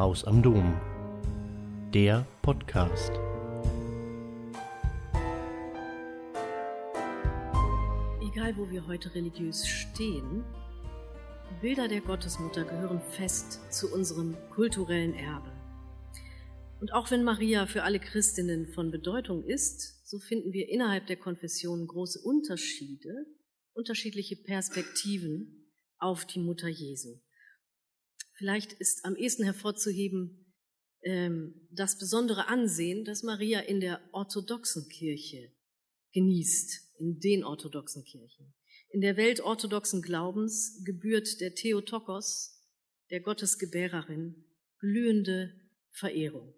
Haus am Dom. Der Podcast. Egal, wo wir heute religiös stehen, Bilder der Gottesmutter gehören fest zu unserem kulturellen Erbe. Und auch wenn Maria für alle Christinnen von Bedeutung ist, so finden wir innerhalb der Konfession große Unterschiede, unterschiedliche Perspektiven auf die Mutter Jesu. Vielleicht ist am ehesten hervorzuheben ähm, das besondere Ansehen, das Maria in der orthodoxen Kirche genießt, in den orthodoxen Kirchen. In der Welt orthodoxen Glaubens gebührt der Theotokos, der Gottesgebärerin, glühende Verehrung.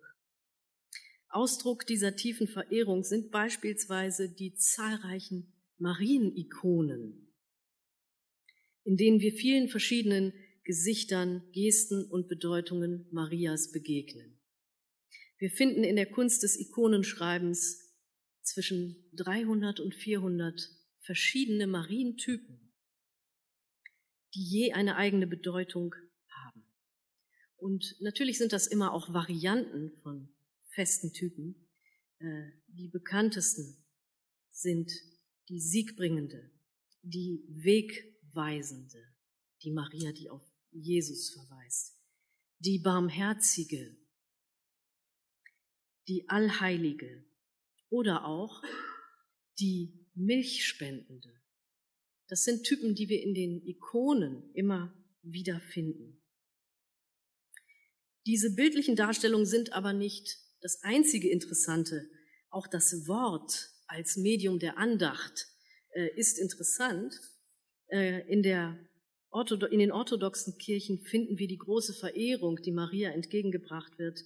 Ausdruck dieser tiefen Verehrung sind beispielsweise die zahlreichen Marienikonen, in denen wir vielen verschiedenen Gesichtern, Gesten und Bedeutungen Marias begegnen. Wir finden in der Kunst des Ikonenschreibens zwischen 300 und 400 verschiedene Marientypen, die je eine eigene Bedeutung haben. Und natürlich sind das immer auch Varianten von festen Typen. Äh, die bekanntesten sind die siegbringende, die wegweisende, die Maria, die auf Jesus verweist, die barmherzige, die allheilige oder auch die milchspendende. Das sind Typen, die wir in den Ikonen immer wieder finden. Diese bildlichen Darstellungen sind aber nicht das einzige Interessante. Auch das Wort als Medium der Andacht äh, ist interessant. Äh, in, der in den orthodoxen Kirchen finden wir die große Verehrung, die Maria entgegengebracht wird,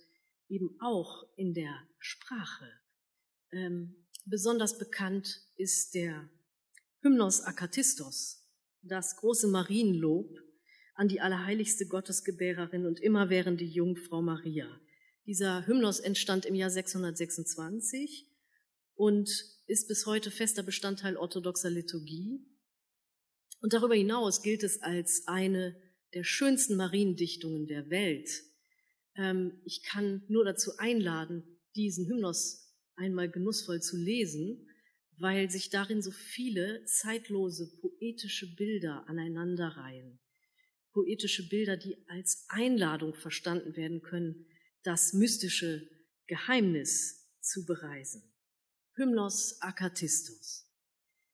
eben auch in der Sprache. Ähm, besonders bekannt ist der Hymnos Akatistos, das große Marienlob an die allerheiligste Gottesgebärerin und immerwährende Jungfrau Maria. Dieser Hymnos entstand im Jahr 626 und ist bis heute fester Bestandteil orthodoxer Liturgie. Und darüber hinaus gilt es als eine der schönsten Mariendichtungen der Welt. Ähm, ich kann nur dazu einladen, diesen Hymnos einmal genussvoll zu lesen, weil sich darin so viele zeitlose poetische Bilder aneinanderreihen. Poetische Bilder, die als Einladung verstanden werden können, das mystische Geheimnis zu bereisen. Hymnos Akatistos.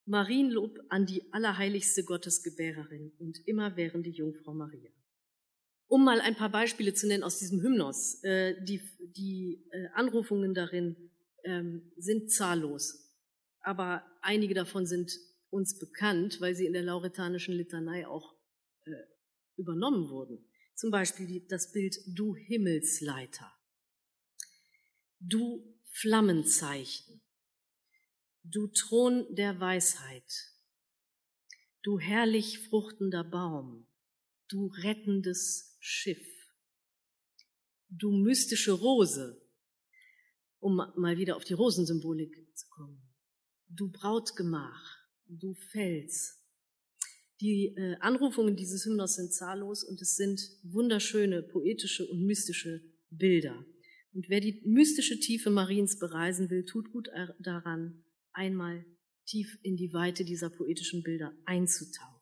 Marienlob an die allerheiligste Gottesgebärerin und immerwährende Jungfrau Maria. Um mal ein paar Beispiele zu nennen aus diesem Hymnos. Äh, die, die äh, Anrufungen darin ähm, sind zahllos, aber einige davon sind uns bekannt, weil sie in der lauretanischen Litanei auch äh, übernommen wurden. Zum Beispiel das Bild Du Himmelsleiter, du Flammenzeichen, du Thron der Weisheit, du herrlich fruchtender Baum, du rettendes Schiff, du mystische Rose, um mal wieder auf die Rosensymbolik zu kommen, du Brautgemach, du Fels, die äh, Anrufungen dieses Hymnos sind zahllos und es sind wunderschöne poetische und mystische Bilder. Und wer die mystische Tiefe Mariens bereisen will, tut gut daran, einmal tief in die Weite dieser poetischen Bilder einzutauchen.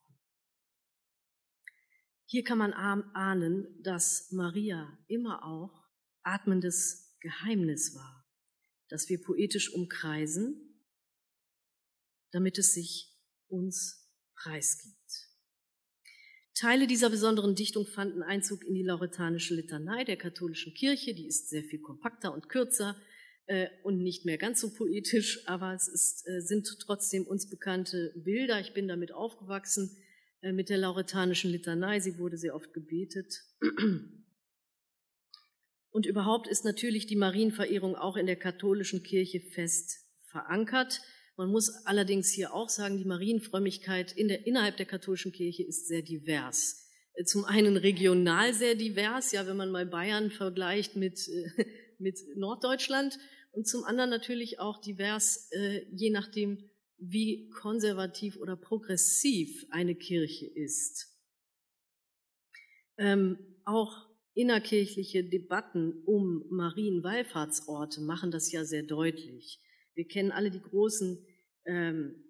Hier kann man ahnen, dass Maria immer auch atmendes Geheimnis war, das wir poetisch umkreisen, damit es sich uns preisgibt. Teile dieser besonderen Dichtung fanden Einzug in die lauretanische Litanei der katholischen Kirche. Die ist sehr viel kompakter und kürzer und nicht mehr ganz so poetisch, aber es ist, äh, sind trotzdem uns bekannte Bilder. Ich bin damit aufgewachsen äh, mit der lauretanischen Litanei. Sie wurde sehr oft gebetet. Und überhaupt ist natürlich die Marienverehrung auch in der katholischen Kirche fest verankert. Man muss allerdings hier auch sagen, die Marienfrömmigkeit in der, innerhalb der katholischen Kirche ist sehr divers. Äh, zum einen regional sehr divers, ja, wenn man mal Bayern vergleicht mit, äh, mit Norddeutschland, und zum anderen natürlich auch divers, äh, je nachdem, wie konservativ oder progressiv eine Kirche ist. Ähm, auch innerkirchliche Debatten um Marienwallfahrtsorte machen das ja sehr deutlich. Wir kennen alle die großen ähm,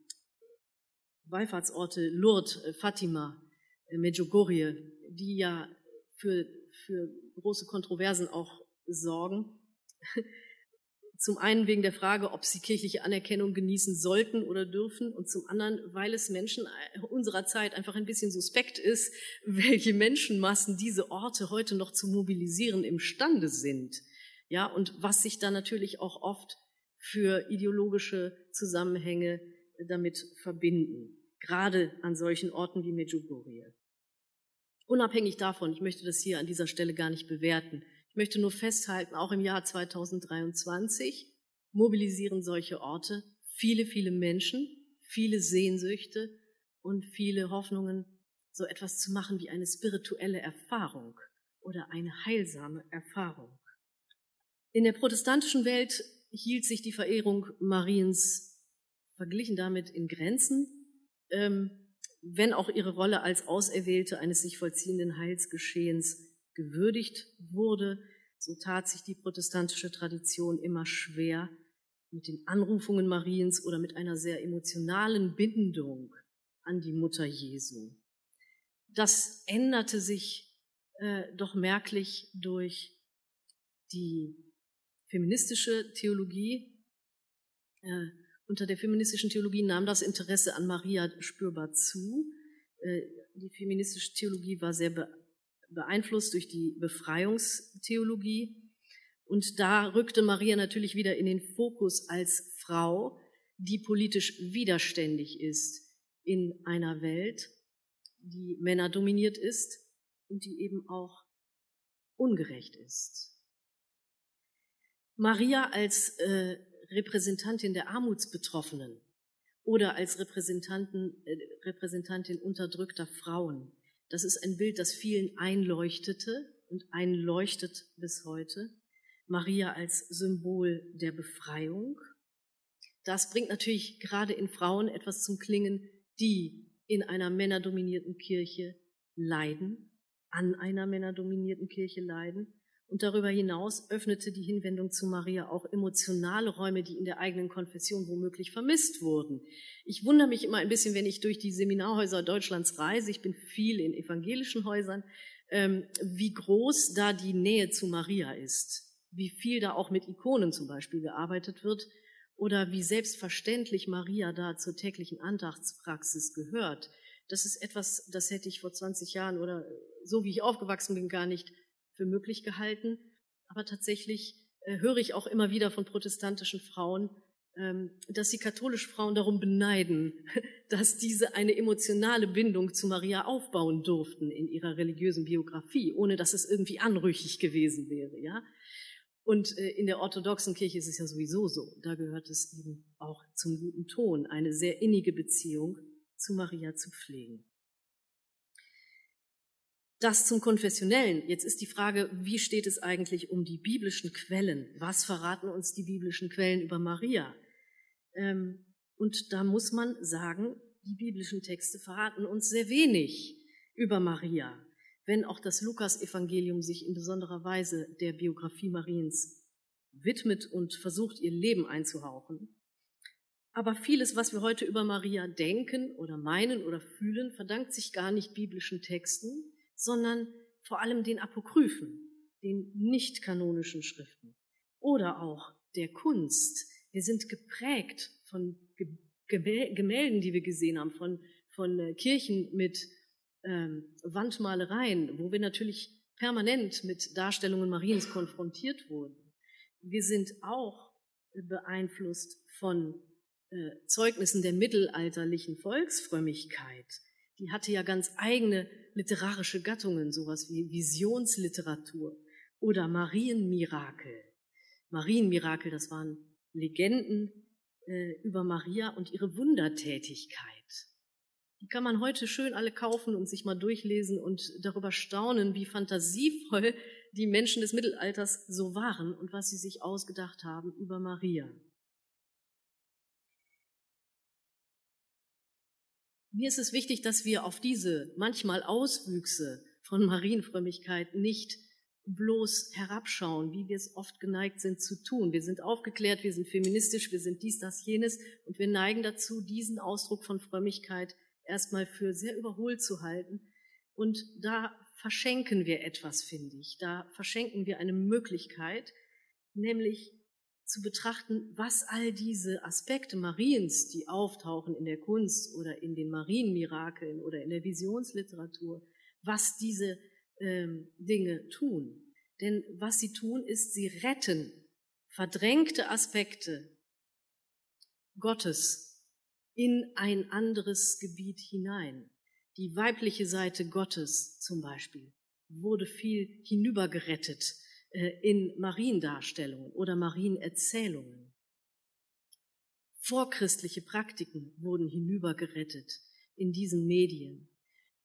Wallfahrtsorte Lourdes, äh, Fatima, äh, Medjugorje, die ja für, für große Kontroversen auch sorgen. Zum einen wegen der Frage, ob sie kirchliche Anerkennung genießen sollten oder dürfen und zum anderen, weil es Menschen unserer Zeit einfach ein bisschen suspekt ist, welche Menschenmassen diese Orte heute noch zu mobilisieren imstande sind. Ja, und was sich da natürlich auch oft für ideologische Zusammenhänge damit verbinden. Gerade an solchen Orten wie Medjugorje. Unabhängig davon, ich möchte das hier an dieser Stelle gar nicht bewerten, ich möchte nur festhalten, auch im Jahr 2023 mobilisieren solche Orte viele, viele Menschen, viele Sehnsüchte und viele Hoffnungen, so etwas zu machen wie eine spirituelle Erfahrung oder eine heilsame Erfahrung. In der protestantischen Welt hielt sich die Verehrung Mariens verglichen damit in Grenzen, ähm, wenn auch ihre Rolle als Auserwählte eines sich vollziehenden Heilsgeschehens gewürdigt wurde, so tat sich die protestantische Tradition immer schwer mit den Anrufungen Mariens oder mit einer sehr emotionalen Bindung an die Mutter Jesu. Das änderte sich äh, doch merklich durch die feministische Theologie. Äh, unter der feministischen Theologie nahm das Interesse an Maria spürbar zu. Äh, die feministische Theologie war sehr beeinflusst durch die Befreiungstheologie. Und da rückte Maria natürlich wieder in den Fokus als Frau, die politisch widerständig ist in einer Welt, die Männer dominiert ist und die eben auch ungerecht ist. Maria als äh, Repräsentantin der Armutsbetroffenen oder als Repräsentantin, äh, Repräsentantin unterdrückter Frauen das ist ein Bild, das vielen einleuchtete und einleuchtet bis heute. Maria als Symbol der Befreiung. Das bringt natürlich gerade in Frauen etwas zum Klingen, die in einer männerdominierten Kirche leiden, an einer männerdominierten Kirche leiden und darüber hinaus öffnete die Hinwendung zu Maria auch emotionale Räume, die in der eigenen Konfession womöglich vermisst wurden. Ich wundere mich immer ein bisschen, wenn ich durch die Seminarhäuser Deutschlands reise. Ich bin viel in evangelischen Häusern, ähm, wie groß da die Nähe zu Maria ist, wie viel da auch mit Ikonen zum Beispiel gearbeitet wird oder wie selbstverständlich Maria da zur täglichen Andachtspraxis gehört. Das ist etwas, das hätte ich vor 20 Jahren oder so wie ich aufgewachsen bin gar nicht für möglich gehalten. Aber tatsächlich äh, höre ich auch immer wieder von protestantischen Frauen, ähm, dass sie katholische Frauen darum beneiden, dass diese eine emotionale Bindung zu Maria aufbauen durften in ihrer religiösen Biografie, ohne dass es irgendwie anrüchig gewesen wäre, ja. Und äh, in der orthodoxen Kirche ist es ja sowieso so. Da gehört es eben auch zum guten Ton, eine sehr innige Beziehung zu Maria zu pflegen. Das zum Konfessionellen. Jetzt ist die Frage, wie steht es eigentlich um die biblischen Quellen? Was verraten uns die biblischen Quellen über Maria? Ähm, und da muss man sagen, die biblischen Texte verraten uns sehr wenig über Maria, wenn auch das Lukas-Evangelium sich in besonderer Weise der Biografie Mariens widmet und versucht, ihr Leben einzuhauchen. Aber vieles, was wir heute über Maria denken oder meinen oder fühlen, verdankt sich gar nicht biblischen Texten, sondern vor allem den Apokryphen, den nicht kanonischen Schriften oder auch der Kunst. Wir sind geprägt von Gemälden, die wir gesehen haben, von, von äh, Kirchen mit ähm, Wandmalereien, wo wir natürlich permanent mit Darstellungen Mariens konfrontiert wurden. Wir sind auch beeinflusst von äh, Zeugnissen der mittelalterlichen Volksfrömmigkeit. Die hatte ja ganz eigene literarische Gattungen, sowas wie Visionsliteratur oder Marienmirakel. Marienmirakel, das waren Legenden äh, über Maria und ihre Wundertätigkeit. Die kann man heute schön alle kaufen und sich mal durchlesen und darüber staunen, wie fantasievoll die Menschen des Mittelalters so waren und was sie sich ausgedacht haben über Maria. Mir ist es wichtig, dass wir auf diese manchmal Auswüchse von Marienfrömmigkeit nicht bloß herabschauen, wie wir es oft geneigt sind zu tun. Wir sind aufgeklärt, wir sind feministisch, wir sind dies, das, jenes und wir neigen dazu, diesen Ausdruck von Frömmigkeit erstmal für sehr überholt zu halten. Und da verschenken wir etwas, finde ich. Da verschenken wir eine Möglichkeit, nämlich zu betrachten, was all diese Aspekte Mariens, die auftauchen in der Kunst oder in den Marienmirakeln oder in der Visionsliteratur, was diese ähm, Dinge tun. Denn was sie tun, ist, sie retten verdrängte Aspekte Gottes in ein anderes Gebiet hinein. Die weibliche Seite Gottes zum Beispiel wurde viel hinübergerettet in Mariendarstellungen oder Marienerzählungen. Vorchristliche Praktiken wurden hinübergerettet in diesen Medien.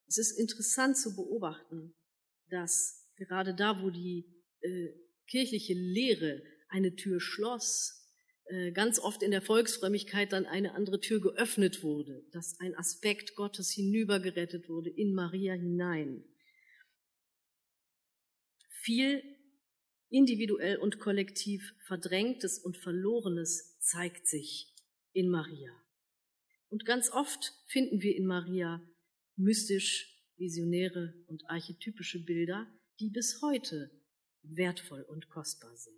Es ist interessant zu beobachten, dass gerade da, wo die äh, kirchliche Lehre eine Tür schloss, äh, ganz oft in der Volksfrömmigkeit dann eine andere Tür geöffnet wurde, dass ein Aspekt Gottes hinübergerettet wurde in Maria hinein. Viel individuell und kollektiv Verdrängtes und Verlorenes zeigt sich in Maria. Und ganz oft finden wir in Maria mystisch, visionäre und archetypische Bilder, die bis heute wertvoll und kostbar sind.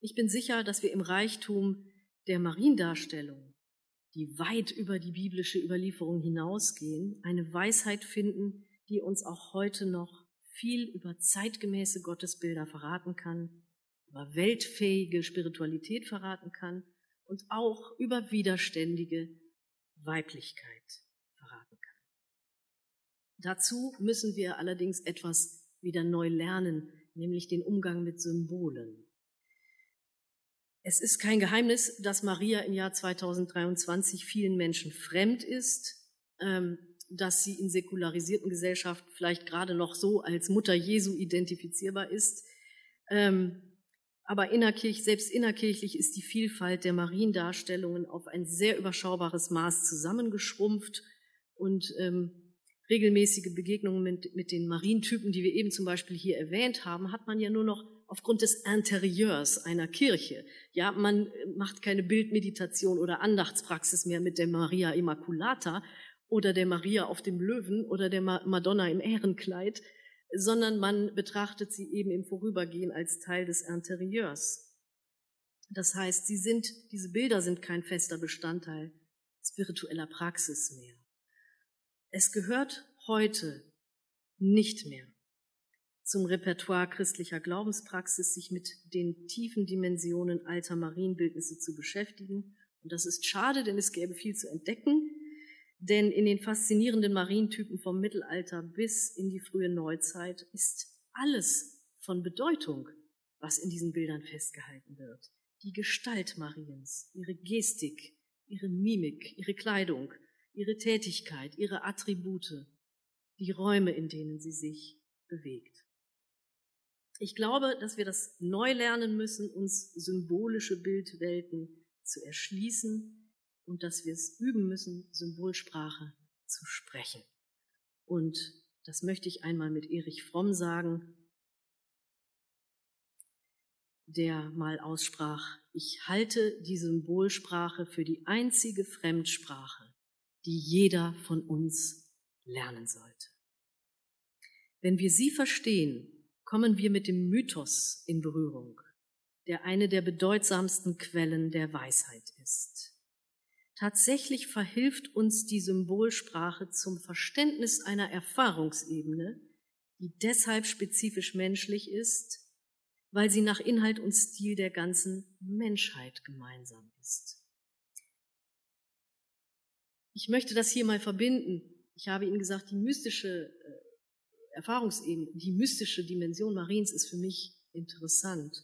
Ich bin sicher, dass wir im Reichtum der Mariendarstellung, die weit über die biblische Überlieferung hinausgehen, eine Weisheit finden, die uns auch heute noch viel über zeitgemäße Gottesbilder verraten kann, über weltfähige Spiritualität verraten kann und auch über widerständige Weiblichkeit verraten kann. Dazu müssen wir allerdings etwas wieder neu lernen, nämlich den Umgang mit Symbolen. Es ist kein Geheimnis, dass Maria im Jahr 2023 vielen Menschen fremd ist. Ähm, dass sie in säkularisierten Gesellschaften vielleicht gerade noch so als Mutter Jesu identifizierbar ist. Ähm, aber innerkirch, selbst innerkirchlich ist die Vielfalt der Mariendarstellungen auf ein sehr überschaubares Maß zusammengeschrumpft und ähm, regelmäßige Begegnungen mit, mit den Marientypen, die wir eben zum Beispiel hier erwähnt haben, hat man ja nur noch aufgrund des Interieurs einer Kirche. Ja, man macht keine Bildmeditation oder Andachtspraxis mehr mit der Maria Immaculata, oder der Maria auf dem Löwen oder der Madonna im Ehrenkleid, sondern man betrachtet sie eben im Vorübergehen als Teil des Interieurs. Das heißt, sie sind, diese Bilder sind kein fester Bestandteil spiritueller Praxis mehr. Es gehört heute nicht mehr zum Repertoire christlicher Glaubenspraxis, sich mit den tiefen Dimensionen alter Marienbildnisse zu beschäftigen. Und das ist schade, denn es gäbe viel zu entdecken. Denn in den faszinierenden Marientypen vom Mittelalter bis in die frühe Neuzeit ist alles von Bedeutung, was in diesen Bildern festgehalten wird. Die Gestalt Mariens, ihre Gestik, ihre Mimik, ihre Kleidung, ihre Tätigkeit, ihre Attribute, die Räume, in denen sie sich bewegt. Ich glaube, dass wir das neu lernen müssen, uns symbolische Bildwelten zu erschließen und dass wir es üben müssen, Symbolsprache zu sprechen. Und das möchte ich einmal mit Erich Fromm sagen, der mal aussprach, ich halte die Symbolsprache für die einzige Fremdsprache, die jeder von uns lernen sollte. Wenn wir sie verstehen, kommen wir mit dem Mythos in Berührung, der eine der bedeutsamsten Quellen der Weisheit ist. Tatsächlich verhilft uns die Symbolsprache zum Verständnis einer Erfahrungsebene, die deshalb spezifisch menschlich ist, weil sie nach Inhalt und Stil der ganzen Menschheit gemeinsam ist. Ich möchte das hier mal verbinden. Ich habe Ihnen gesagt, die mystische äh, Erfahrungsebene, die mystische Dimension Mariens ist für mich interessant.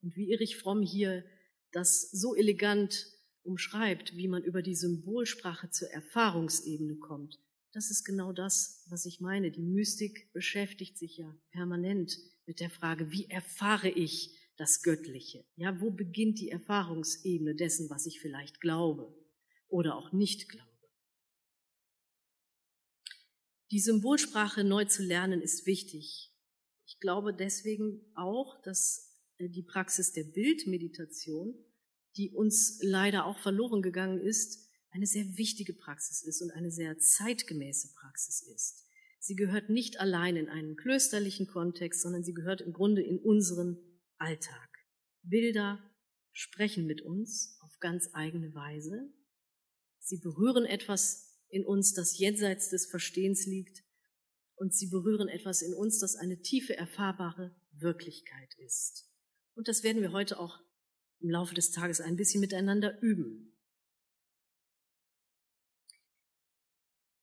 Und wie Erich Fromm hier das so elegant umschreibt, wie man über die Symbolsprache zur Erfahrungsebene kommt. Das ist genau das, was ich meine. Die Mystik beschäftigt sich ja permanent mit der Frage, wie erfahre ich das Göttliche? Ja, wo beginnt die Erfahrungsebene dessen, was ich vielleicht glaube oder auch nicht glaube? Die Symbolsprache neu zu lernen ist wichtig. Ich glaube deswegen auch, dass äh, die Praxis der Bildmeditation, die uns leider auch verloren gegangen ist, eine sehr wichtige Praxis ist und eine sehr zeitgemäße Praxis ist. Sie gehört nicht allein in einen klösterlichen Kontext, sondern sie gehört im Grunde in unseren Alltag. Bilder sprechen mit uns auf ganz eigene Weise. Sie berühren etwas in uns, das jenseits des Verstehens liegt. Und sie berühren etwas in uns, das eine tiefe, erfahrbare Wirklichkeit ist. Und das werden wir heute auch im Laufe des Tages ein bisschen miteinander üben.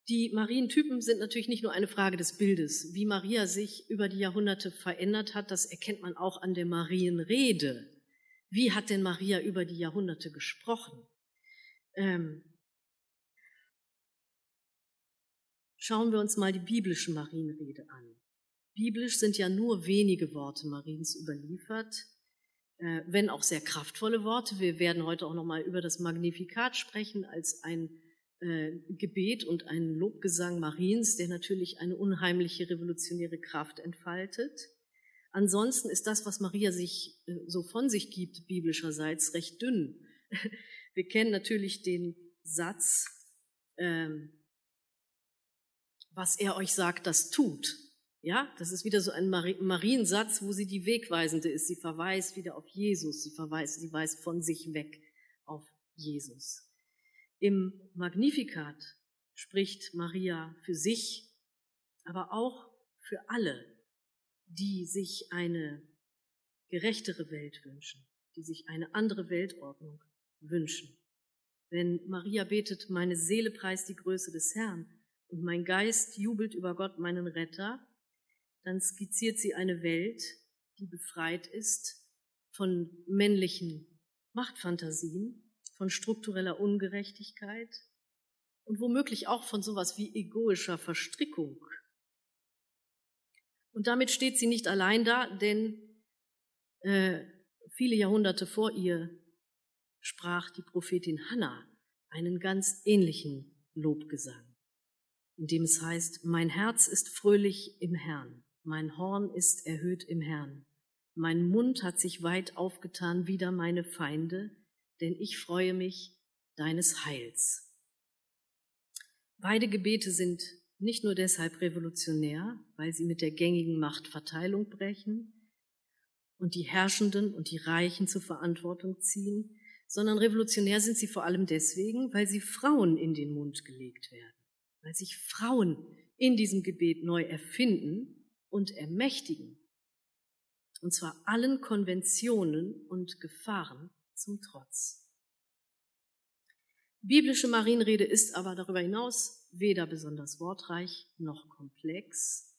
Die Marientypen sind natürlich nicht nur eine Frage des Bildes. Wie Maria sich über die Jahrhunderte verändert hat, das erkennt man auch an der Marienrede. Wie hat denn Maria über die Jahrhunderte gesprochen? Ähm, schauen wir uns mal die biblische Marienrede an. Biblisch sind ja nur wenige Worte Mariens überliefert, wenn auch sehr kraftvolle Worte. Wir werden heute auch noch mal über das Magnifikat sprechen als ein äh, Gebet und einen Lobgesang Mariens, der natürlich eine unheimliche revolutionäre Kraft entfaltet. Ansonsten ist das, was Maria sich äh, so von sich gibt, biblischerseits recht dünn. Wir kennen natürlich den Satz, ähm, was er euch sagt, das tut. Ja, das ist wieder so ein Mariensatz, wo sie die Wegweisende ist. Sie verweist wieder auf Jesus. Sie verweist, sie weist von sich weg auf Jesus. Im Magnificat spricht Maria für sich, aber auch für alle, die sich eine gerechtere Welt wünschen, die sich eine andere Weltordnung wünschen. Wenn Maria betet, meine Seele preist die Größe des Herrn und mein Geist jubelt über Gott, meinen Retter, dann skizziert sie eine Welt, die befreit ist von männlichen Machtfantasien von struktureller Ungerechtigkeit und womöglich auch von sowas wie egoischer Verstrickung. Und damit steht sie nicht allein da, denn äh, viele Jahrhunderte vor ihr sprach die Prophetin Hannah einen ganz ähnlichen Lobgesang, in dem es heißt, mein Herz ist fröhlich im Herrn, mein Horn ist erhöht im Herrn, mein Mund hat sich weit aufgetan wider meine Feinde, denn ich freue mich deines Heils. Beide Gebete sind nicht nur deshalb revolutionär, weil sie mit der gängigen Machtverteilung brechen und die Herrschenden und die Reichen zur Verantwortung ziehen, sondern revolutionär sind sie vor allem deswegen, weil sie Frauen in den Mund gelegt werden, weil sich Frauen in diesem Gebet neu erfinden und ermächtigen, und zwar allen Konventionen und Gefahren zum Trotz. Biblische Marienrede ist aber darüber hinaus weder besonders wortreich noch komplex.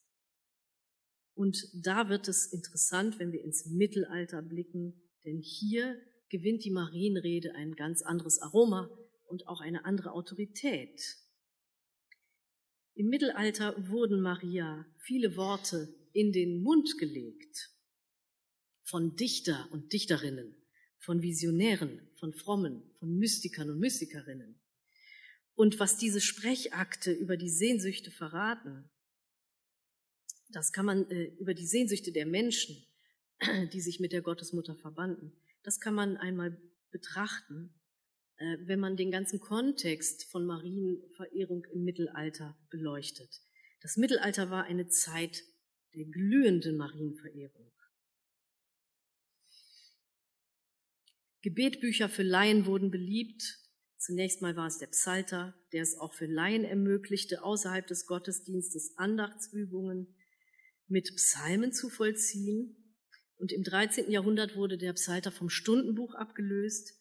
Und da wird es interessant, wenn wir ins Mittelalter blicken, denn hier gewinnt die Marienrede ein ganz anderes Aroma und auch eine andere Autorität. Im Mittelalter wurden Maria viele Worte in den Mund gelegt von Dichter und Dichterinnen von Visionären, von Frommen, von Mystikern und Mystikerinnen. Und was diese Sprechakte über die Sehnsüchte verraten, das kann man äh, über die Sehnsüchte der Menschen, die sich mit der Gottesmutter verbanden, das kann man einmal betrachten, wenn man den ganzen Kontext von Marienverehrung im Mittelalter beleuchtet. Das Mittelalter war eine Zeit der glühenden Marienverehrung. Gebetbücher für Laien wurden beliebt. Zunächst mal war es der Psalter, der es auch für Laien ermöglichte, außerhalb des Gottesdienstes Andachtsübungen mit Psalmen zu vollziehen. Und im 13. Jahrhundert wurde der Psalter vom Stundenbuch abgelöst.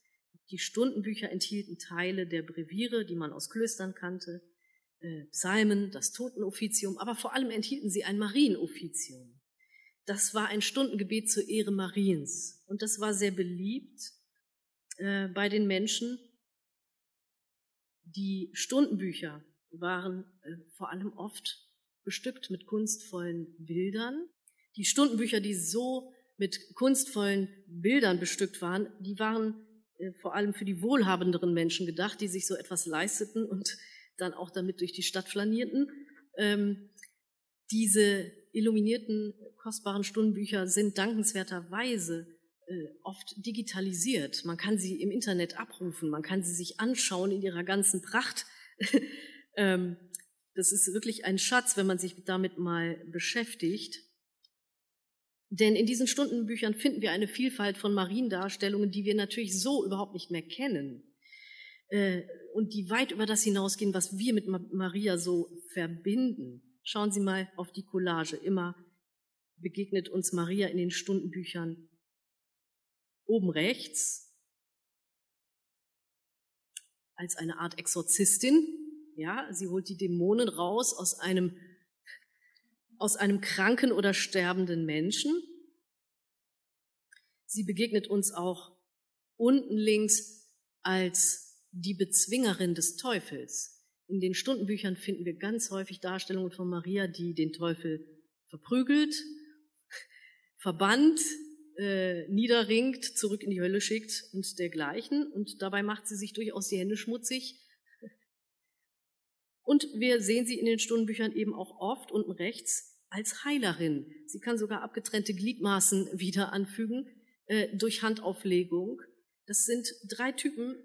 Die Stundenbücher enthielten Teile der Breviere, die man aus Klöstern kannte, äh, Psalmen, das Totenoffizium, aber vor allem enthielten sie ein Marienoffizium. Das war ein Stundengebet zur Ehre Mariens und das war sehr beliebt äh, bei den Menschen. Die Stundenbücher waren äh, vor allem oft bestückt mit kunstvollen Bildern. Die Stundenbücher, die so mit kunstvollen Bildern bestückt waren, die waren vor allem für die wohlhabenderen Menschen gedacht, die sich so etwas leisteten und dann auch damit durch die Stadt flanierten. Ähm, diese illuminierten kostbaren Stundenbücher sind dankenswerterweise äh, oft digitalisiert. Man kann sie im Internet abrufen, man kann sie sich anschauen in ihrer ganzen Pracht. ähm, das ist wirklich ein Schatz, wenn man sich damit mal beschäftigt. Denn in diesen Stundenbüchern finden wir eine Vielfalt von Mariendarstellungen, die wir natürlich so überhaupt nicht mehr kennen. Äh, und die weit über das hinausgehen, was wir mit Maria so verbinden. Schauen Sie mal auf die Collage. Immer begegnet uns Maria in den Stundenbüchern oben rechts als eine Art Exorzistin. Ja, sie holt die Dämonen raus aus einem aus einem kranken oder sterbenden Menschen. Sie begegnet uns auch unten links als die Bezwingerin des Teufels. In den Stundenbüchern finden wir ganz häufig Darstellungen von Maria, die den Teufel verprügelt, verbannt, äh, niederringt, zurück in die Hölle schickt und dergleichen. Und dabei macht sie sich durchaus die Hände schmutzig, und wir sehen sie in den Stundenbüchern eben auch oft unten rechts als Heilerin. Sie kann sogar abgetrennte Gliedmaßen wieder anfügen äh, durch Handauflegung. Das sind drei Typen,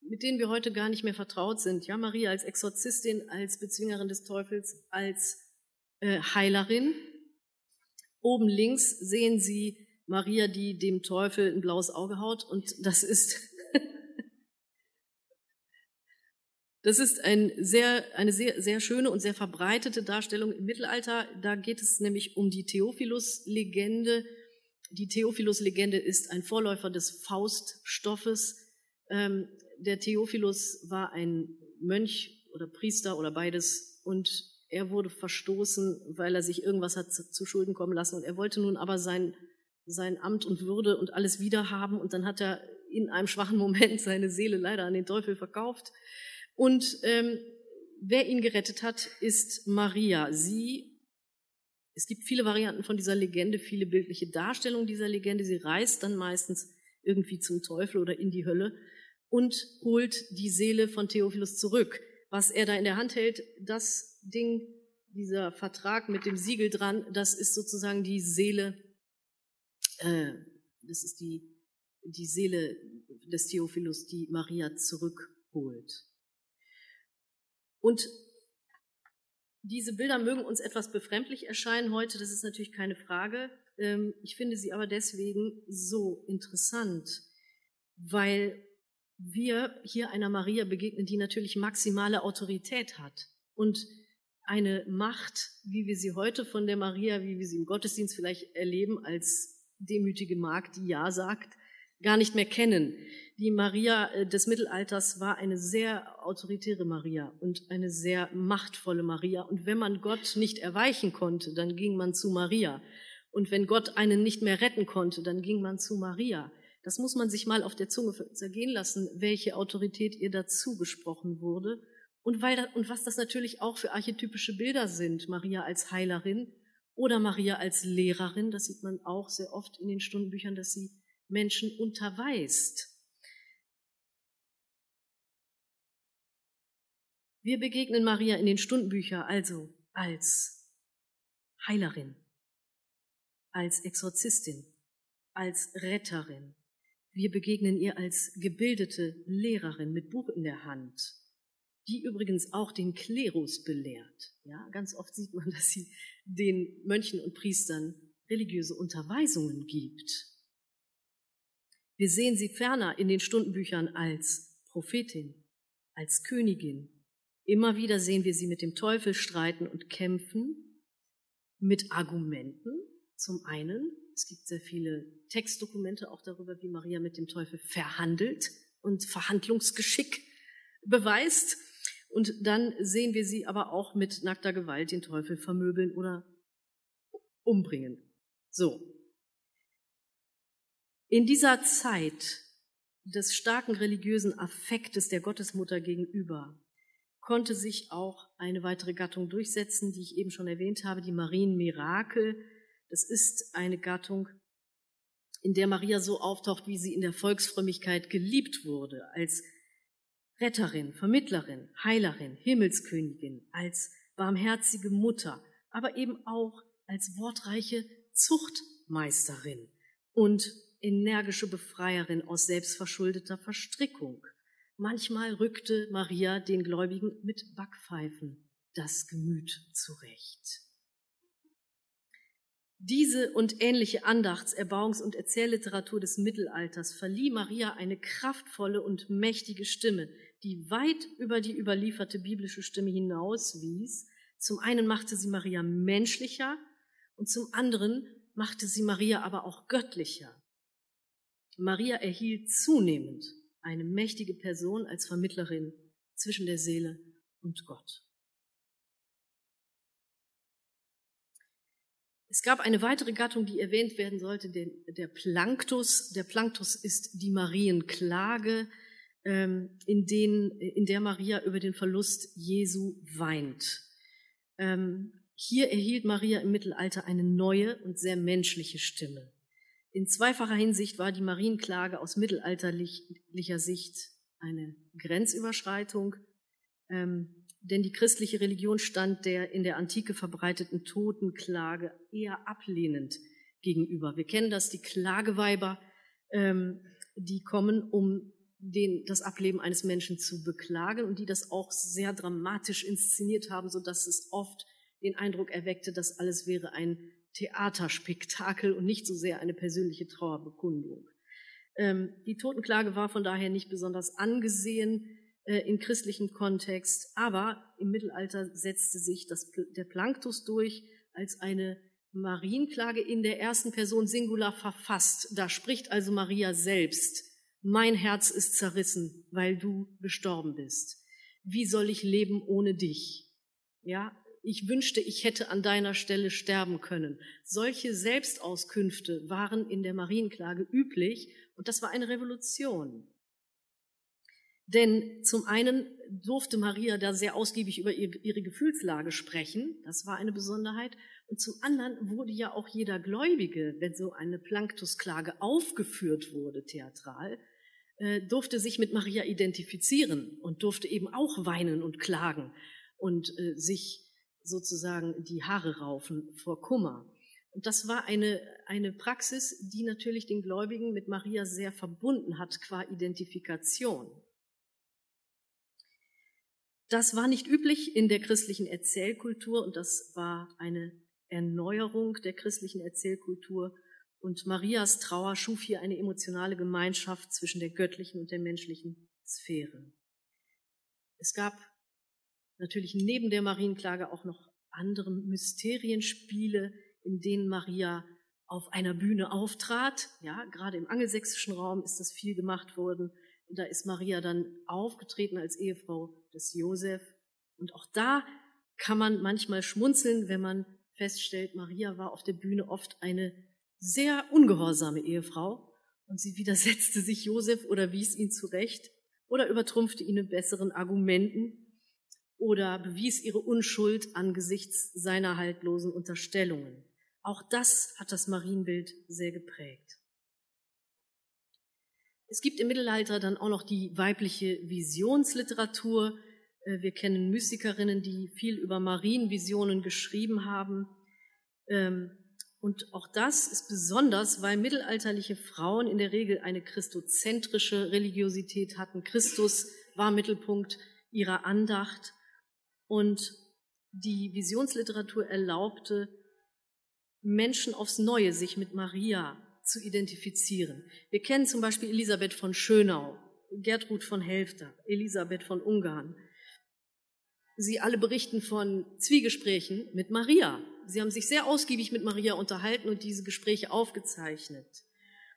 mit denen wir heute gar nicht mehr vertraut sind. Ja, Maria als Exorzistin, als Bezwingerin des Teufels, als äh, Heilerin. Oben links sehen Sie Maria, die dem Teufel ein blaues Auge haut und das ist Das ist ein sehr, eine sehr, sehr schöne und sehr verbreitete Darstellung im Mittelalter. Da geht es nämlich um die Theophilus-Legende. Die Theophilus-Legende ist ein Vorläufer des Fauststoffes. Ähm, der Theophilus war ein Mönch oder Priester oder beides und er wurde verstoßen, weil er sich irgendwas hat zu Schulden kommen lassen und er wollte nun aber sein, sein Amt und Würde und alles wiederhaben und dann hat er in einem schwachen Moment seine Seele leider an den Teufel verkauft und ähm, wer ihn gerettet hat, ist Maria. Sie, es gibt viele Varianten von dieser Legende, viele bildliche Darstellungen dieser Legende. Sie reist dann meistens irgendwie zum Teufel oder in die Hölle und holt die Seele von Theophilus zurück. Was er da in der Hand hält, das Ding, dieser Vertrag mit dem Siegel dran, das ist sozusagen die Seele, äh, das ist die, die Seele des Theophilus, die Maria zurückholt. Und diese Bilder mögen uns etwas befremdlich erscheinen heute, das ist natürlich keine Frage. Ähm, ich finde sie aber deswegen so interessant, weil wir hier einer Maria begegnen, die natürlich maximale Autorität hat und eine Macht, wie wir sie heute von der Maria, wie wir sie im Gottesdienst vielleicht erleben, als demütige Magd, die Ja sagt, gar nicht mehr kennen. Die Maria äh, des Mittelalters war eine sehr autoritäre Maria und eine sehr machtvolle Maria. Und wenn man Gott nicht erweichen konnte, dann ging man zu Maria. Und wenn Gott einen nicht mehr retten konnte, dann ging man zu Maria. Das muss man sich mal auf der Zunge zergehen lassen, welche Autorität ihr dazu gesprochen wurde. Und, weil, und was das natürlich auch für archetypische Bilder sind. Maria als Heilerin oder Maria als Lehrerin. Das sieht man auch sehr oft in den Stundenbüchern, dass sie Menschen unterweist. Wir begegnen Maria in den Stundenbüchern also als Heilerin, als Exorzistin, als Retterin. Wir begegnen ihr als gebildete Lehrerin mit Buch in der Hand, die übrigens auch den Klerus belehrt. Ja, ganz oft sieht man, dass sie den Mönchen und Priestern religiöse Unterweisungen gibt. Wir sehen sie ferner in den Stundenbüchern als Prophetin, als Königin. Immer wieder sehen wir sie mit dem Teufel streiten und kämpfen, mit Argumenten. Zum einen, es gibt sehr viele Textdokumente auch darüber, wie Maria mit dem Teufel verhandelt und Verhandlungsgeschick beweist. Und dann sehen wir sie aber auch mit nackter Gewalt den Teufel vermöbeln oder umbringen. So, in dieser Zeit des starken religiösen Affektes der Gottesmutter gegenüber konnte sich auch eine weitere Gattung durchsetzen, die ich eben schon erwähnt habe, die Marienmirakel. Das ist eine Gattung, in der Maria so auftaucht, wie sie in der Volksfrömmigkeit geliebt wurde, als Retterin, Vermittlerin, Heilerin, Himmelskönigin, als barmherzige Mutter, aber eben auch als wortreiche Zuchtmeisterin und energische Befreierin aus selbstverschuldeter Verstrickung. Manchmal rückte Maria den Gläubigen mit Backpfeifen das Gemüt zurecht. Diese und ähnliche Andachts-, Erbauungs- und Erzählliteratur des Mittelalters verlieh Maria eine kraftvolle und mächtige Stimme, die weit über die überlieferte biblische Stimme hinauswies. Zum einen machte sie Maria menschlicher und zum anderen machte sie Maria aber auch göttlicher. Maria erhielt zunehmend eine mächtige Person als Vermittlerin zwischen der Seele und Gott. Es gab eine weitere Gattung, die erwähnt werden sollte, der, der Planktus. Der Planktus ist die Marienklage, ähm, in, den, in der Maria über den Verlust Jesu weint. Ähm, hier erhielt Maria im Mittelalter eine neue und sehr menschliche Stimme. In zweifacher Hinsicht war die Marienklage aus mittelalterlicher Sicht eine Grenzüberschreitung. Ähm, denn die christliche Religion stand der in der Antike verbreiteten Totenklage eher ablehnend gegenüber. Wir kennen das, die Klageweiber, ähm, die kommen, um den, das Ableben eines Menschen zu beklagen und die das auch sehr dramatisch inszeniert haben, so dass es oft den Eindruck erweckte, dass alles wäre ein Theaterspektakel und nicht so sehr eine persönliche Trauerbekundung. Ähm, die Totenklage war von daher nicht besonders angesehen äh, in christlichem Kontext, aber im Mittelalter setzte sich das, der Planktus durch als eine Marienklage in der ersten Person Singular verfasst. Da spricht also Maria selbst. Mein Herz ist zerrissen, weil du gestorben bist. Wie soll ich leben ohne dich? Ja, ich wünschte, ich hätte an deiner Stelle sterben können. Solche Selbstauskünfte waren in der Marienklage üblich und das war eine Revolution. Denn zum einen durfte Maria da sehr ausgiebig über ihre Gefühlslage sprechen, das war eine Besonderheit, und zum anderen wurde ja auch jeder Gläubige, wenn so eine Planktusklage aufgeführt wurde, theatral, äh, durfte sich mit Maria identifizieren und durfte eben auch weinen und klagen und äh, sich sozusagen die Haare raufen vor Kummer. Und das war eine, eine Praxis, die natürlich den Gläubigen mit Maria sehr verbunden hat qua Identifikation. Das war nicht üblich in der christlichen Erzählkultur und das war eine Erneuerung der christlichen Erzählkultur. Und Marias Trauer schuf hier eine emotionale Gemeinschaft zwischen der göttlichen und der menschlichen Sphäre. Es gab natürlich neben der Marienklage auch noch andere Mysterienspiele, in denen Maria auf einer Bühne auftrat. Ja, gerade im angelsächsischen Raum ist das viel gemacht worden. Da ist Maria dann aufgetreten als Ehefrau des Josef. Und auch da kann man manchmal schmunzeln, wenn man feststellt, Maria war auf der Bühne oft eine sehr ungehorsame Ehefrau und sie widersetzte sich Josef oder wies ihn zurecht oder übertrumpfte ihn mit besseren Argumenten oder bewies ihre Unschuld angesichts seiner haltlosen Unterstellungen. Auch das hat das Marienbild sehr geprägt. Es gibt im Mittelalter dann auch noch die weibliche Visionsliteratur. Äh, wir kennen Mystikerinnen, die viel über Marienvisionen geschrieben haben. Ähm, und auch das ist besonders, weil mittelalterliche Frauen in der Regel eine christozentrische Religiosität hatten. Christus war Mittelpunkt ihrer Andacht. Und die Visionsliteratur erlaubte Menschen aufs Neue, sich mit Maria zu identifizieren. Wir kennen zum Beispiel Elisabeth von Schönau, Gertrud von Helfter, Elisabeth von Ungarn. Sie alle berichten von Zwiegesprächen mit Maria. Sie haben sich sehr ausgiebig mit Maria unterhalten und diese Gespräche aufgezeichnet.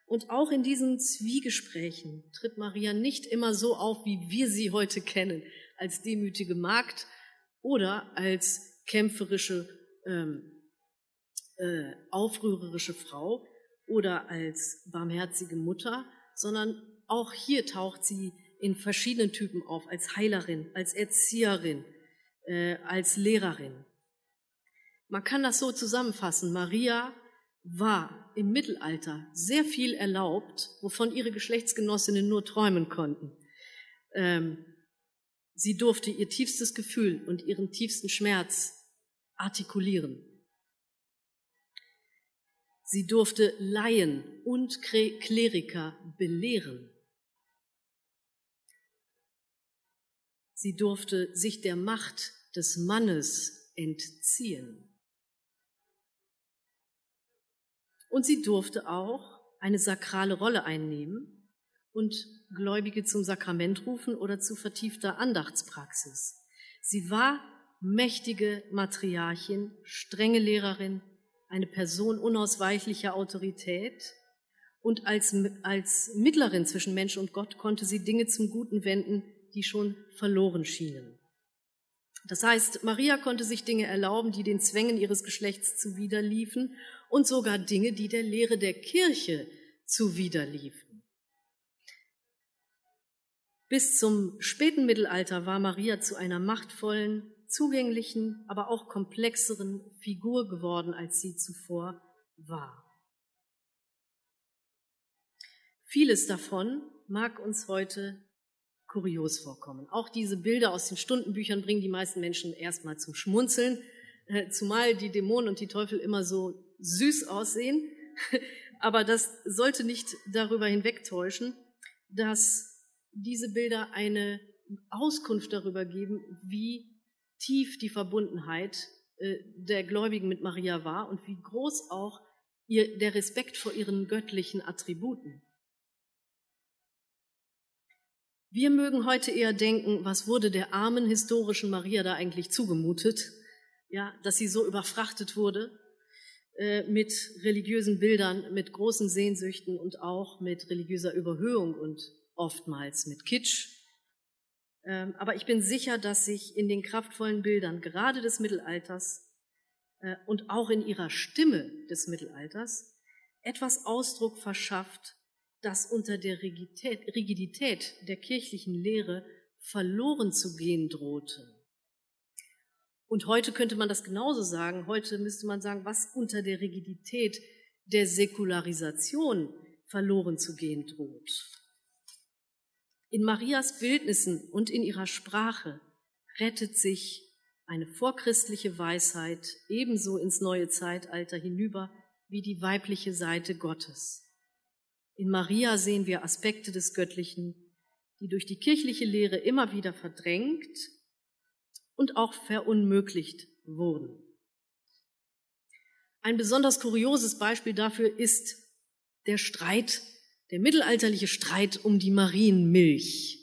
Und auch in diesen Zwiegesprächen tritt Maria nicht immer so auf, wie wir sie heute kennen, als demütige Magd oder als kämpferische, ähm, äh, aufrührerische Frau, oder als barmherzige Mutter, sondern auch hier taucht sie in verschiedenen Typen auf, als Heilerin, als Erzieherin, äh, als Lehrerin. Man kann das so zusammenfassen. Maria war im Mittelalter sehr viel erlaubt, wovon ihre Geschlechtsgenossinnen nur träumen konnten. Ähm, sie durfte ihr tiefstes Gefühl und ihren tiefsten Schmerz artikulieren. Sie durfte Laien und Kleriker belehren. Sie durfte sich der Macht des Mannes entziehen. Und sie durfte auch eine sakrale Rolle einnehmen und Gläubige zum Sakrament rufen oder zu vertiefter Andachtspraxis. Sie war mächtige Matriarchin, strenge Lehrerin, eine Person unausweichlicher Autorität und als, als Mittlerin zwischen Mensch und Gott konnte sie Dinge zum Guten wenden, die schon verloren schienen. Das heißt, Maria konnte sich Dinge erlauben, die den Zwängen ihres Geschlechts zuwiderliefen und sogar Dinge, die der Lehre der Kirche zuwiderliefen. Bis zum späten Mittelalter war Maria zu einer machtvollen, zugänglichen, aber auch komplexeren Figur geworden, als sie zuvor war. Vieles davon mag uns heute kurios vorkommen. Auch diese Bilder aus den Stundenbüchern bringen die meisten Menschen erstmal zum Schmunzeln, äh, zumal die Dämonen und die Teufel immer so süß aussehen. Aber das sollte nicht darüber hinwegtäuschen, dass diese Bilder eine Auskunft darüber geben, wie tief die Verbundenheit äh, der Gläubigen mit Maria war und wie groß auch ihr, der Respekt vor ihren göttlichen Attributen. Wir mögen heute eher denken, was wurde der armen historischen Maria da eigentlich zugemutet? Ja, dass sie so überfrachtet wurde äh, mit religiösen Bildern, mit großen Sehnsüchten und auch mit religiöser Überhöhung und oftmals mit Kitsch. Ähm, aber ich bin sicher, dass sich in den kraftvollen Bildern gerade des Mittelalters äh, und auch in ihrer Stimme des Mittelalters etwas Ausdruck verschafft, das unter der Rigidität, Rigidität der kirchlichen Lehre verloren zu gehen drohte. Und heute könnte man das genauso sagen. Heute müsste man sagen, was unter der Rigidität der Säkularisation verloren zu gehen droht. In Marias Bildnissen und in ihrer Sprache rettet sich eine vorchristliche Weisheit ebenso ins neue Zeitalter hinüber wie die weibliche Seite Gottes. In Maria sehen wir Aspekte des Göttlichen, die durch die kirchliche Lehre immer wieder verdrängt und auch verunmöglicht wurden. Ein besonders kurioses Beispiel dafür ist der Streit der mittelalterliche Streit um die Marienmilch.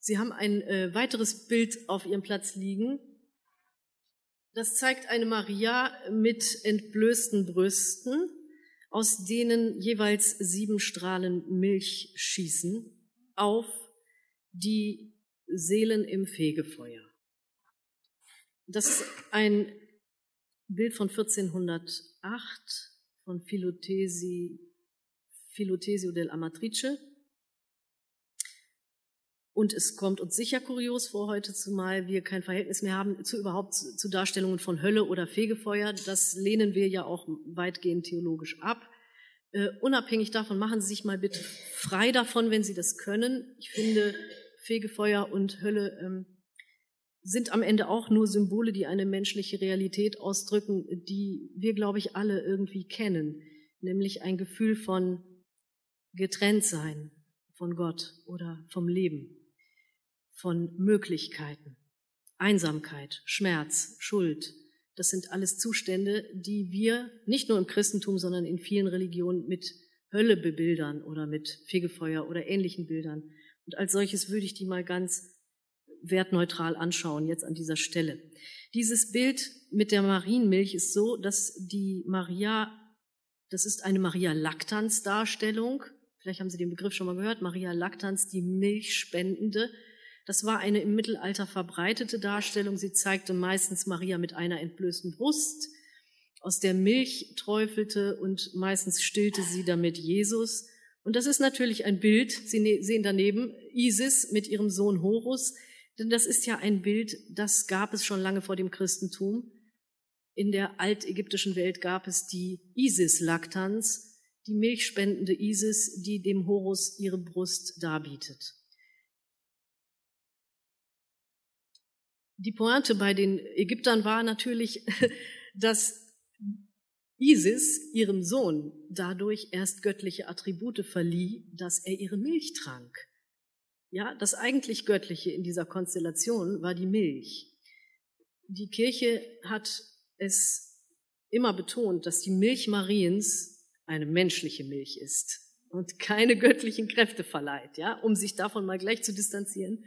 Sie haben ein äh, weiteres Bild auf Ihrem Platz liegen. Das zeigt eine Maria mit entblößten Brüsten, aus denen jeweils sieben Strahlen Milch schießen auf die Seelen im Fegefeuer. Das ist ein Bild von 1408 von Filotesi, Filotesio dell'Amatrice. Und es kommt uns sicher kurios vor heute, zumal wir kein Verhältnis mehr haben zu überhaupt zu Darstellungen von Hölle oder Fegefeuer. Das lehnen wir ja auch weitgehend theologisch ab. Uh, unabhängig davon, machen Sie sich mal bitte frei davon, wenn Sie das können. Ich finde Fegefeuer und Hölle ähm, sind am Ende auch nur Symbole, die eine menschliche Realität ausdrücken, die wir, glaube ich, alle irgendwie kennen, nämlich ein Gefühl von Getrenntsein von Gott oder vom Leben, von Möglichkeiten, Einsamkeit, Schmerz, Schuld. Das sind alles Zustände, die wir nicht nur im Christentum, sondern in vielen Religionen mit Hölle bebildern oder mit Fegefeuer oder ähnlichen Bildern. Und als solches würde ich die mal ganz wertneutral anschauen, jetzt an dieser Stelle. Dieses Bild mit der Marienmilch ist so, dass die Maria, das ist eine Maria Lactans Darstellung. Vielleicht haben Sie den Begriff schon mal gehört. Maria Lactans, die Milchspendende. Das war eine im Mittelalter verbreitete Darstellung. Sie zeigte meistens Maria mit einer entblößten Brust, aus der Milch träufelte und meistens stillte sie damit Jesus. Und das ist natürlich ein Bild. Sie ne-, sehen daneben Isis mit ihrem Sohn Horus, denn das ist ja ein Bild, das gab es schon lange vor dem Christentum. In der altägyptischen Welt gab es die Isis-Laktanz, die milchspendende Isis, die dem Horus ihre Brust darbietet. Die Pointe bei den Ägyptern war natürlich, dass Isis ihrem Sohn dadurch erst göttliche Attribute verlieh, dass er ihre Milch trank. Ja, das eigentlich Göttliche in dieser Konstellation war die Milch. Die Kirche hat es immer betont, dass die Milch Mariens eine menschliche Milch ist und keine göttlichen Kräfte verleiht, ja, um sich davon mal gleich zu distanzieren.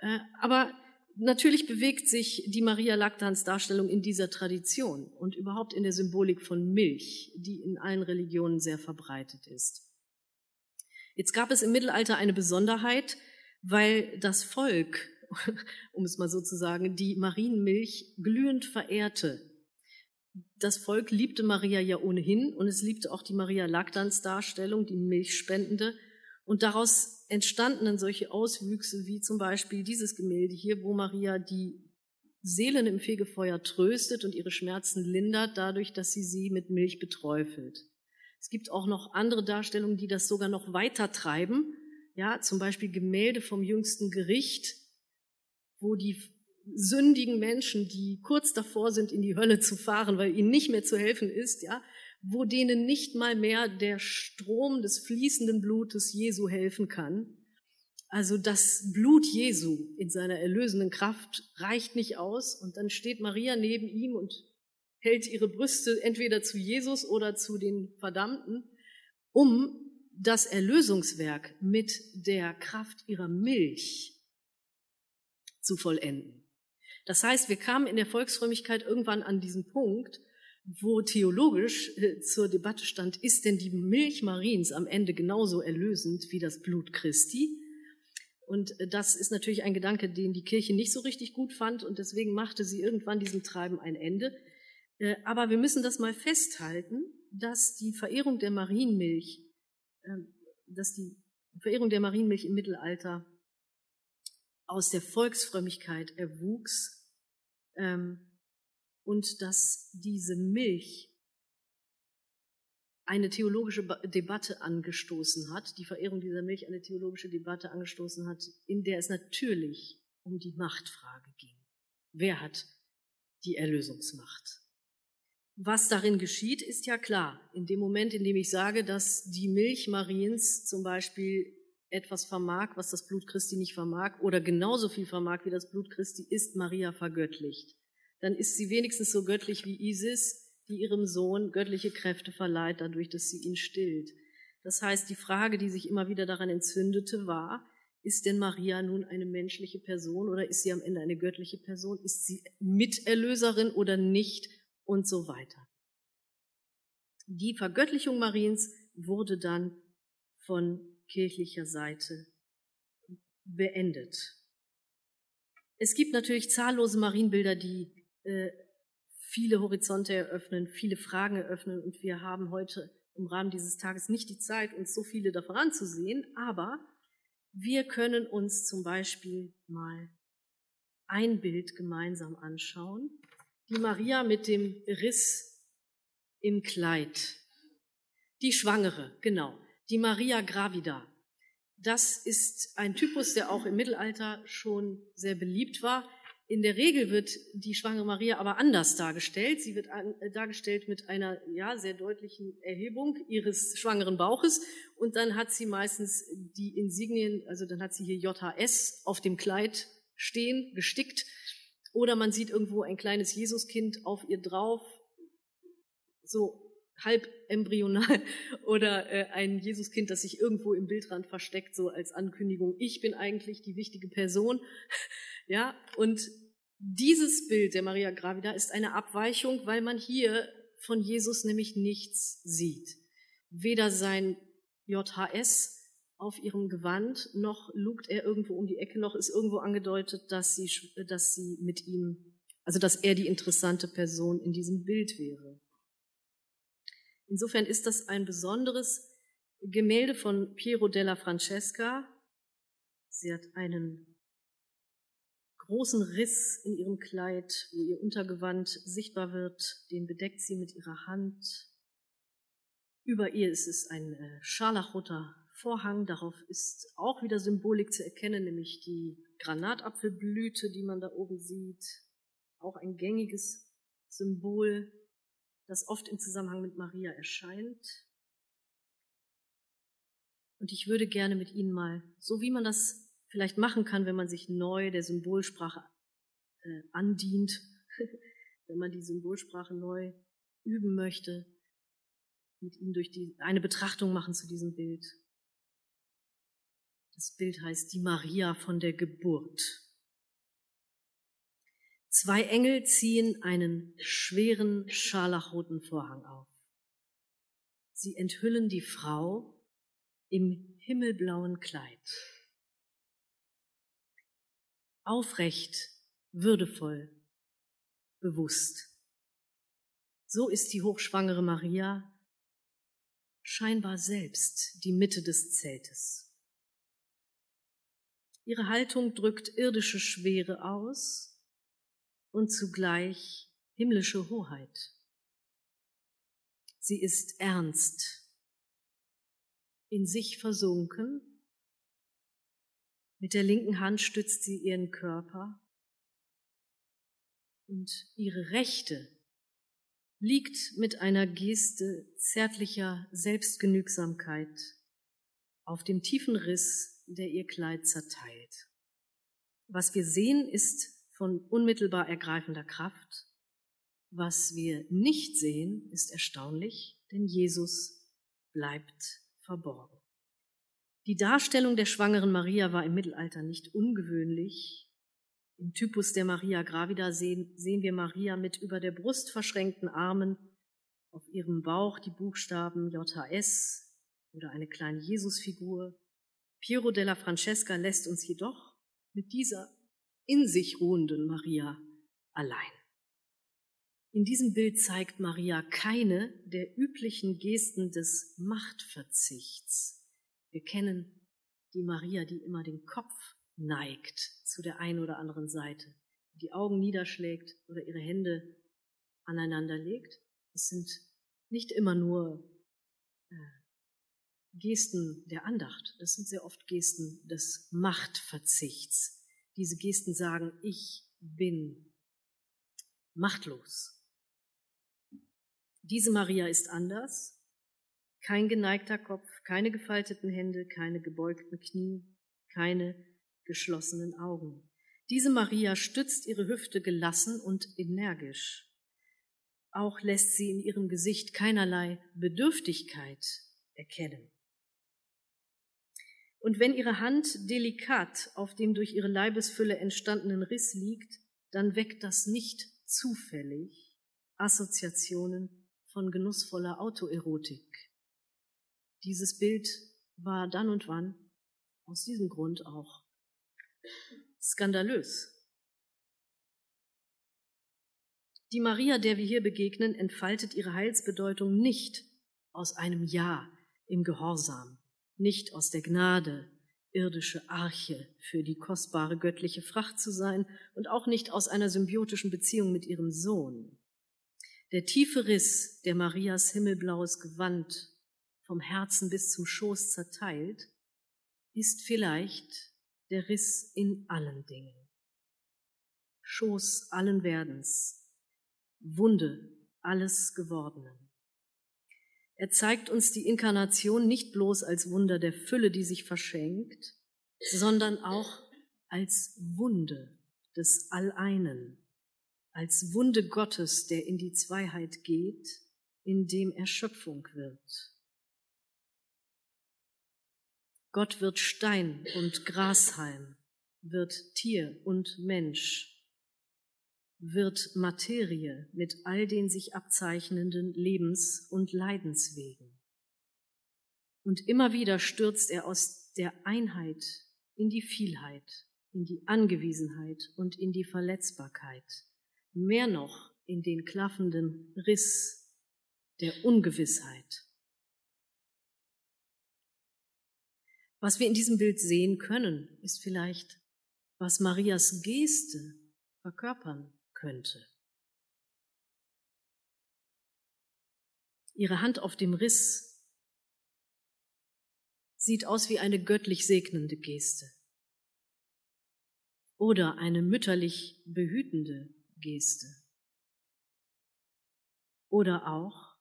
Äh, aber natürlich bewegt sich die Maria Lactans Darstellung in dieser Tradition und überhaupt in der Symbolik von Milch, die in allen Religionen sehr verbreitet ist. Jetzt gab es im Mittelalter eine Besonderheit, weil das Volk, um es mal so zu sagen, die Marienmilch glühend verehrte. Das Volk liebte Maria ja ohnehin und es liebte auch die Maria Lactans Darstellung, die Milchspendende. Und daraus entstanden dann solche Auswüchse wie zum Beispiel dieses Gemälde hier, wo Maria die Seelen im Fegefeuer tröstet und ihre Schmerzen lindert, dadurch, dass sie sie mit Milch beträufelt. Es gibt auch noch andere Darstellungen, die das sogar noch weiter treiben. Ja, zum Beispiel Gemälde vom jüngsten Gericht, wo die sündigen Menschen, die kurz davor sind, in die Hölle zu fahren, weil ihnen nicht mehr zu helfen ist, ja, wo denen nicht mal mehr der Strom des fließenden Blutes Jesu helfen kann. Also das Blut Jesu in seiner erlösenden Kraft reicht nicht aus und dann steht Maria neben ihm und hält ihre Brüste entweder zu Jesus oder zu den Verdammten, um das Erlösungswerk mit der Kraft ihrer Milch zu vollenden. Das heißt, wir kamen in der Volksfrömmigkeit irgendwann an diesen Punkt, wo theologisch äh, zur Debatte stand, ist denn die Milch Mariens am Ende genauso erlösend wie das Blut Christi? Und äh, das ist natürlich ein Gedanke, den die Kirche nicht so richtig gut fand und deswegen machte sie irgendwann diesem Treiben ein Ende. Äh, aber wir müssen das mal festhalten, dass die Verehrung der Marienmilch dass die Verehrung der Marienmilch im Mittelalter aus der Volksfrömmigkeit erwuchs ähm, und dass diese Milch eine theologische Debatte angestoßen hat, die Verehrung dieser Milch eine theologische Debatte angestoßen hat, in der es natürlich um die Machtfrage ging. Wer hat die Erlösungsmacht? Was darin geschieht, ist ja klar. In dem Moment, in dem ich sage, dass die Milch Mariens zum Beispiel etwas vermag, was das Blut Christi nicht vermag, oder genauso viel vermag wie das Blut Christi, ist Maria vergöttlicht. Dann ist sie wenigstens so göttlich wie Isis, die ihrem Sohn göttliche Kräfte verleiht, dadurch, dass sie ihn stillt. Das heißt, die Frage, die sich immer wieder daran entzündete, war, ist denn Maria nun eine menschliche Person oder ist sie am Ende eine göttliche Person? Ist sie Miterlöserin oder nicht? Und so weiter. Die Vergöttlichung Mariens wurde dann von kirchlicher Seite beendet. Es gibt natürlich zahllose Marienbilder, die äh, viele Horizonte eröffnen, viele Fragen eröffnen und wir haben heute im Rahmen dieses Tages nicht die Zeit, uns so viele davon anzusehen, aber wir können uns zum Beispiel mal ein Bild gemeinsam anschauen die Maria mit dem Riss im Kleid. Die Schwangere, genau. Die Maria Gravida. Das ist ein Typus, der auch im Mittelalter schon sehr beliebt war. In der Regel wird die schwangere Maria aber anders dargestellt. Sie wird äh, dargestellt mit einer ja, sehr deutlichen Erhebung ihres schwangeren Bauches und dann hat sie meistens die Insignien, also dann hat sie hier JHS auf dem Kleid stehen, gestickt oder man sieht irgendwo ein kleines Jesuskind auf ihr drauf, so halb embryonal, oder äh, ein Jesuskind, das sich irgendwo im Bildrand versteckt, so als Ankündigung, ich bin eigentlich die wichtige Person. ja, und dieses Bild der Maria Gravida ist eine Abweichung, weil man hier von Jesus nämlich nichts sieht. Weder sein JHS auf ihrem Gewand, noch lugt er irgendwo um die Ecke, noch ist irgendwo angedeutet, dass sie, dass sie mit ihm, also dass er die interessante Person in diesem Bild wäre. Insofern ist das ein besonderes Gemälde von Piero della Francesca. Sie hat einen großen Riss in ihrem Kleid, wo ihr Untergewand sichtbar wird, den bedeckt sie mit ihrer Hand. Über ihr ist es ein äh, scharlachroter Vorhang. Darauf ist auch wieder Symbolik zu erkennen, nämlich die Granatapfelblüte, die man da oben sieht. Auch ein gängiges Symbol. das oft im Zusammenhang mit Maria erscheint. Und ich würde gerne mit Ihnen mal, so wie man das vielleicht machen kann, wenn man sich neu der Symbolsprache äh, andient, wenn man die Symbolsprache neu üben möchte, mit Ihnen durch die, eine Betrachtung machen zu diesem Bild. Das Bild heißt die Maria von der Geburt. Zwei Engel ziehen einen schweren scharlachroten Vorhang auf. Sie enthüllen die Frau im himmelblauen Kleid. Aufrecht, würdevoll, bewusst. So ist die hochschwangere Maria scheinbar selbst die Mitte des Zeltes. Ihre Haltung drückt irdische Schwere aus und zugleich himmlische Hoheit. Sie ist ernst, in sich versunken. Mit der linken Hand stützt sie ihren Körper und ihre rechte liegt mit einer Geste zärtlicher Selbstgenügsamkeit auf dem tiefen Riss, der ihr Kleid zerteilt. Was wir sehen, ist von unmittelbar ergreifender Kraft. Was wir nicht sehen, ist erstaunlich, denn Jesus bleibt verborgen. Die Darstellung der schwangeren Maria war im Mittelalter nicht ungewöhnlich. Im Typus der Maria Gravida sehen, sehen wir Maria mit über der Brust verschränkten Armen, auf ihrem Bauch die Buchstaben JHS oder eine kleine Jesusfigur. Piero della Francesca lässt uns jedoch mit dieser in sich ruhenden Maria allein. In diesem Bild zeigt Maria keine der üblichen Gesten des Machtverzichts. Wir kennen die Maria, die immer den Kopf neigt zu der einen oder anderen Seite, die Augen niederschlägt oder ihre Hände aneinander legt. Es sind nicht immer nur äh, Gesten der Andacht, das sind sehr oft Gesten des Machtverzichts. Diese Gesten sagen, ich bin machtlos. Diese Maria ist anders. Kein geneigter Kopf, keine gefalteten Hände, keine gebeugten Knie, keine geschlossenen Augen. Diese Maria stützt ihre Hüfte gelassen und energisch. Auch lässt sie in ihrem Gesicht keinerlei Bedürftigkeit erkennen. Und wenn ihre Hand delikat auf dem durch ihre Leibesfülle entstandenen Riss liegt, dann weckt das nicht zufällig Assoziationen von genussvoller Autoerotik. Dieses Bild war dann und wann aus diesem Grund auch skandalös. Die Maria, der wir hier begegnen, entfaltet ihre Heilsbedeutung nicht aus einem Ja im Gehorsam, nicht aus der Gnade irdische Arche für die kostbare göttliche Fracht zu sein und auch nicht aus einer symbiotischen Beziehung mit ihrem Sohn. Der tiefe Riss, der Marias himmelblaues Gewand vom Herzen bis zum Schoß zerteilt, ist vielleicht der Riss in allen Dingen. Schoß allen Werdens, Wunde alles Gewordenen. Er zeigt uns die Inkarnation nicht bloß als Wunder der Fülle, die sich verschenkt, sondern auch als Wunde des Alleinen, als Wunde Gottes, der in die Zweiheit geht, in dem Erschöpfung wird. Gott wird Stein und Grashalm, wird Tier und Mensch, wird Materie mit all den sich abzeichnenden Lebens- und Leidenswegen. Und immer wieder stürzt er aus der Einheit in die Vielheit, in die Angewiesenheit und in die Verletzbarkeit, mehr noch in den klaffenden Riss der Ungewissheit. Was wir in diesem Bild sehen können, ist vielleicht, was Marias Geste verkörpern könnte. Ihre Hand auf dem Riss sieht aus wie eine göttlich segnende Geste oder eine mütterlich behütende Geste. oder auch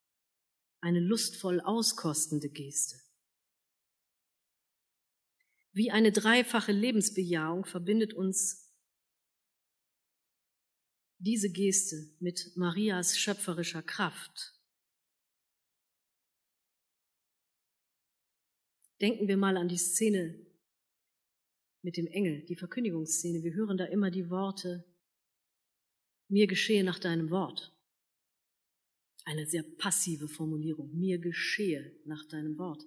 eine lustvoll auskostende Geste. Wie eine dreifache Lebensbejahung verbindet uns diese Geste mit Marias schöpferischer Kraft. Denken wir mal an die Szene mit dem Engel, die Verkündigungsszene. Wir hören da immer die Worte, mir geschehe nach deinem Wort. Eine sehr passive Formulierung, mir geschehe nach deinem Wort.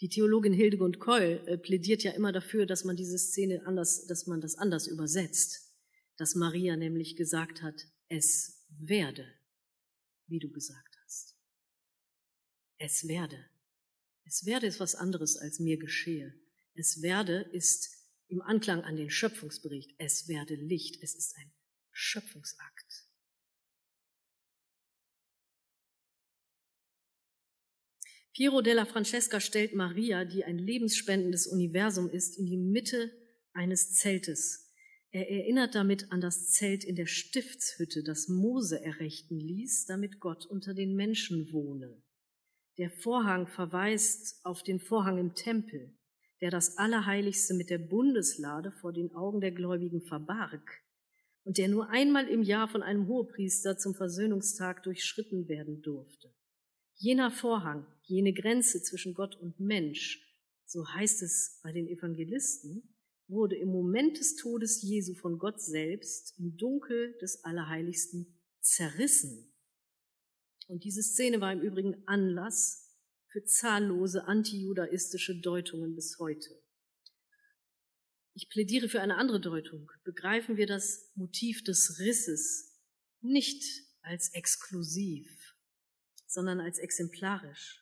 Die Theologin Hildegund Keul äh, plädiert ja immer dafür, dass man diese Szene anders, dass man das anders übersetzt, dass Maria nämlich gesagt hat, es werde, wie du gesagt hast. Es werde. Es werde ist was anderes als mir geschehe. Es werde ist im Anklang an den Schöpfungsbericht. Es werde Licht. Es ist ein Schöpfungsakt. Piero della Francesca stellt Maria, die ein lebensspendendes Universum ist, in die Mitte eines Zeltes. Er erinnert damit an das Zelt in der Stiftshütte, das Mose errichten ließ, damit Gott unter den Menschen wohne. Der Vorhang verweist auf den Vorhang im Tempel, der das Allerheiligste mit der Bundeslade vor den Augen der Gläubigen verbarg und der nur einmal im Jahr von einem Hohepriester zum Versöhnungstag durchschritten werden durfte. Jener Vorhang, jene Grenze zwischen Gott und Mensch, so heißt es bei den Evangelisten, wurde im Moment des Todes Jesu von Gott selbst im Dunkel des Allerheiligsten zerrissen. Und diese Szene war im Übrigen Anlass für zahllose antijudaistische Deutungen bis heute. Ich plädiere für eine andere Deutung. Begreifen wir das Motiv des Risses nicht als exklusiv, sondern als exemplarisch.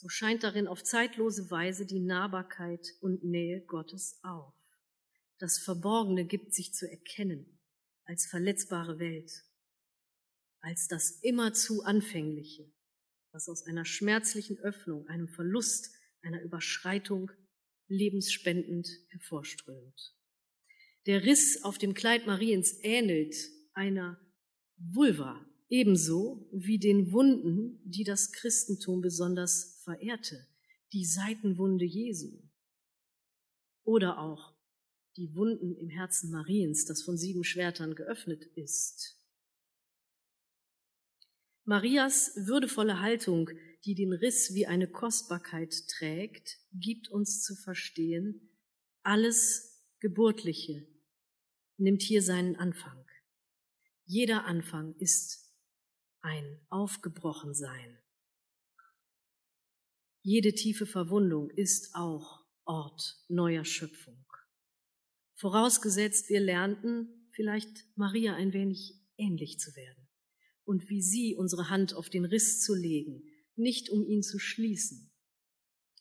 So scheint darin auf zeitlose Weise die Nahbarkeit und Nähe Gottes auf. Das Verborgene gibt sich zu erkennen als verletzbare Welt, als das immerzu Anfängliche, was aus einer schmerzlichen Öffnung, einem Verlust, einer Überschreitung lebensspendend hervorströmt. Der Riss auf dem Kleid Mariens ähnelt einer Vulva, ebenso wie den Wunden, die das Christentum besonders verehrte, die Seitenwunde Jesu oder auch die Wunden im Herzen Mariens, das von sieben Schwertern geöffnet ist. Marias würdevolle Haltung, die den Riss wie eine Kostbarkeit trägt, gibt uns zu verstehen, alles Geburtliche nimmt hier seinen Anfang. Jeder Anfang ist ein Aufgebrochensein. Jede tiefe Verwundung ist auch Ort neuer Schöpfung. Vorausgesetzt, wir lernten vielleicht Maria ein wenig ähnlich zu werden und wie sie unsere Hand auf den Riss zu legen, nicht um ihn zu schließen,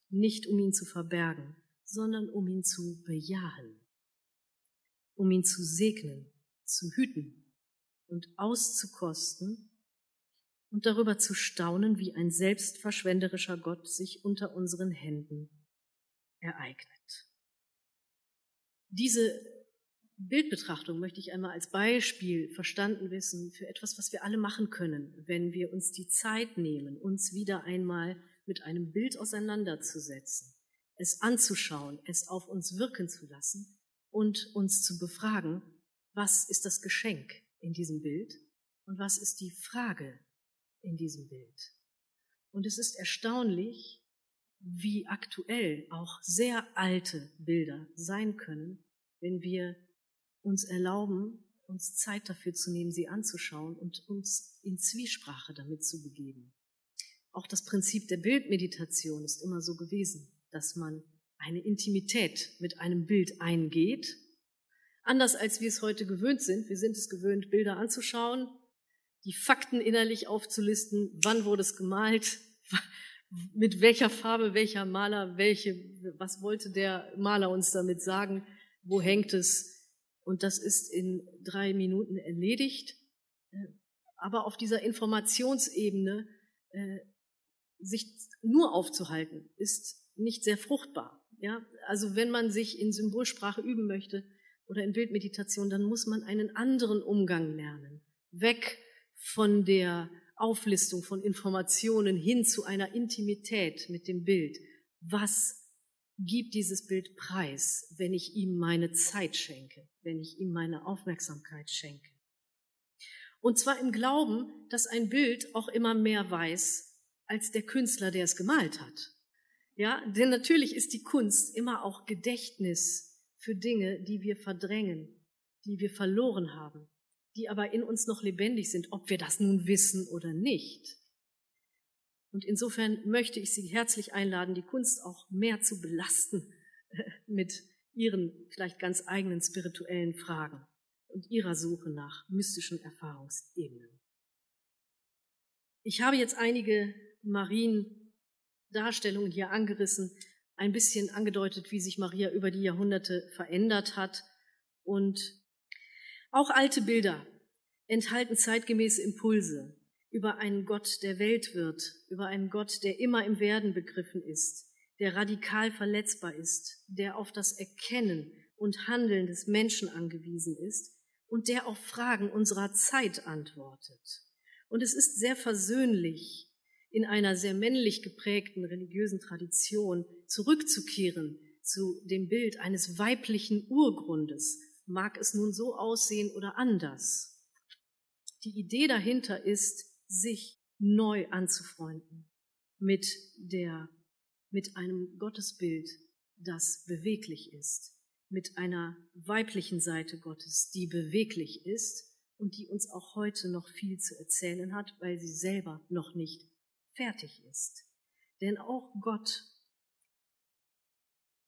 nicht um ihn zu verbergen, sondern um ihn zu bejahen, um ihn zu segnen, zu hüten und auszukosten und darüber zu staunen, wie ein selbstverschwenderischer Gott sich unter unseren Händen ereignet. Diese Bildbetrachtung möchte ich einmal als Beispiel verstanden wissen für etwas, was wir alle machen können, wenn wir uns die Zeit nehmen, uns wieder einmal mit einem Bild auseinanderzusetzen, es anzuschauen, es auf uns wirken zu lassen und uns zu befragen, was ist das Geschenk in diesem Bild und was ist die Frage in diesem Bild. Und es ist erstaunlich, wie aktuell auch sehr alte Bilder sein können, wenn wir uns erlauben, uns Zeit dafür zu nehmen, sie anzuschauen und uns in Zwiesprache damit zu begeben. Auch das Prinzip der Bildmeditation ist immer so gewesen, dass man eine Intimität mit einem Bild eingeht, anders als wir es heute gewöhnt sind. Wir sind es gewöhnt, Bilder anzuschauen, die Fakten innerlich aufzulisten, wann wurde es gemalt, mit welcher Farbe, welcher Maler, welche, was wollte der Maler uns damit sagen, wo hängt es. Und das ist in drei Minuten erledigt. Aber auf dieser Informationsebene äh, sich nur aufzuhalten, ist nicht sehr fruchtbar. Ja, also wenn man sich in Symbolsprache üben möchte oder in Bildmeditation, dann muss man einen anderen Umgang lernen. Weg von der Auflistung von Informationen hin zu einer Intimität mit dem Bild. Was gibt dieses Bild preis, wenn ich ihm meine Zeit schenke, wenn ich ihm meine Aufmerksamkeit schenke? Und zwar im Glauben, dass ein Bild auch immer mehr weiß als der Künstler, der es gemalt hat. Ja, denn natürlich ist die Kunst immer auch Gedächtnis für Dinge, die wir verdrängen, die wir verloren haben, die aber in uns noch lebendig sind, ob wir das nun wissen oder nicht. Und insofern möchte ich Sie herzlich einladen, die Kunst auch mehr zu belasten mit ihren vielleicht ganz eigenen spirituellen Fragen und ihrer Suche nach mystischen Erfahrungsebenen. Ich habe jetzt einige Mariendarstellungen hier angerissen, ein bisschen angedeutet, wie sich Maria über die Jahrhunderte verändert hat. Und auch alte Bilder enthalten zeitgemäße Impulse über einen Gott, der Welt wird, über einen Gott, der immer im Werden begriffen ist, der radikal verletzbar ist, der auf das Erkennen und Handeln des Menschen angewiesen ist und der auf Fragen unserer Zeit antwortet. Und es ist sehr versöhnlich, in einer sehr männlich geprägten religiösen Tradition zurückzukehren zu dem Bild eines weiblichen Urgrundes, mag es nun so aussehen oder anders. Die Idee dahinter ist, sich neu anzufreunden mit der, mit einem Gottesbild, das beweglich ist, mit einer weiblichen Seite Gottes, die beweglich ist und die uns auch heute noch viel zu erzählen hat, weil sie selber noch nicht fertig ist. Denn auch Gott,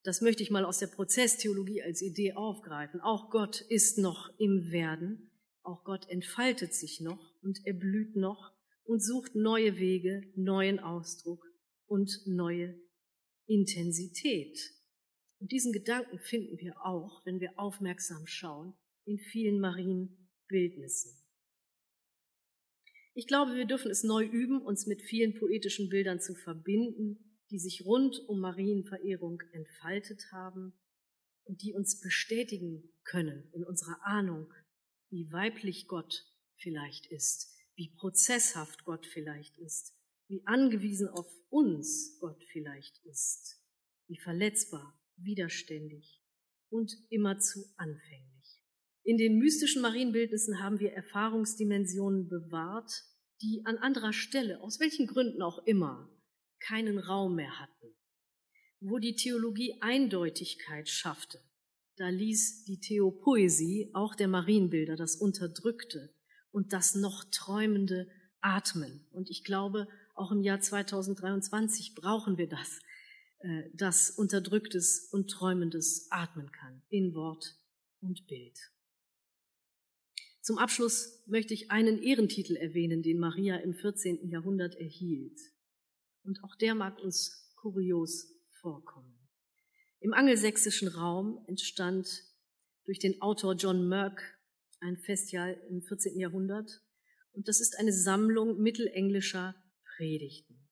das möchte ich mal aus der Prozesstheologie als Idee aufgreifen, auch Gott ist noch im Werden, auch Gott entfaltet sich noch und er blüht noch und sucht neue Wege, neuen Ausdruck und neue Intensität. Und diesen Gedanken finden wir auch, wenn wir aufmerksam schauen, in vielen Marienbildnissen. Ich glaube, wir dürfen es neu üben, uns mit vielen poetischen Bildern zu verbinden, die sich rund um Marienverehrung entfaltet haben und die uns bestätigen können in unserer Ahnung, wie weiblich Gott vielleicht ist, wie prozesshaft Gott vielleicht ist, wie angewiesen auf uns Gott vielleicht ist, wie verletzbar widerständig und immerzu anfänglich. In den mystischen Marienbildnissen haben wir Erfahrungsdimensionen bewahrt, die an anderer Stelle, aus welchen Gründen auch immer, keinen Raum mehr hatten. Wo die Theologie Eindeutigkeit schaffte, da ließ die Theopoesie auch der Marienbilder das Unterdrückte und das noch Träumende atmen. Und ich glaube, auch im Jahr 2023 brauchen wir das, äh, das Unterdrücktes und Träumendes atmen kann, in Wort und Bild. Zum Abschluss möchte ich einen Ehrentitel erwähnen, den Maria im 14. Jahrhundert erhielt. Und auch der mag uns kurios vorkommen. Im angelsächsischen Raum entstand durch den Autor John Merck ein Festjahr im 14. Jahrhundert. Und das ist eine Sammlung mittelenglischer Predigten.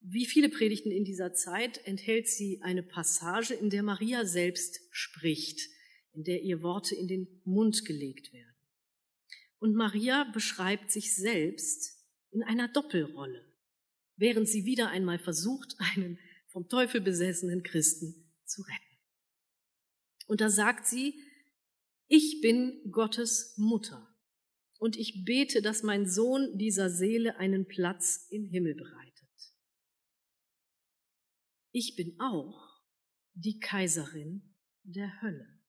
Wie viele Predigten in dieser Zeit enthält sie eine Passage, in der Maria selbst spricht, in der ihr Worte in den Mund gelegt werden. Und Maria beschreibt sich selbst in einer Doppelrolle, während sie wieder einmal versucht, einen vom Teufel besessenen Christen zu retten. Und da sagt sie, ich bin Gottes Mutter und ich bete, dass mein Sohn dieser Seele einen Platz im Himmel bereitet ich bin auch die Kaiserin der Hölle.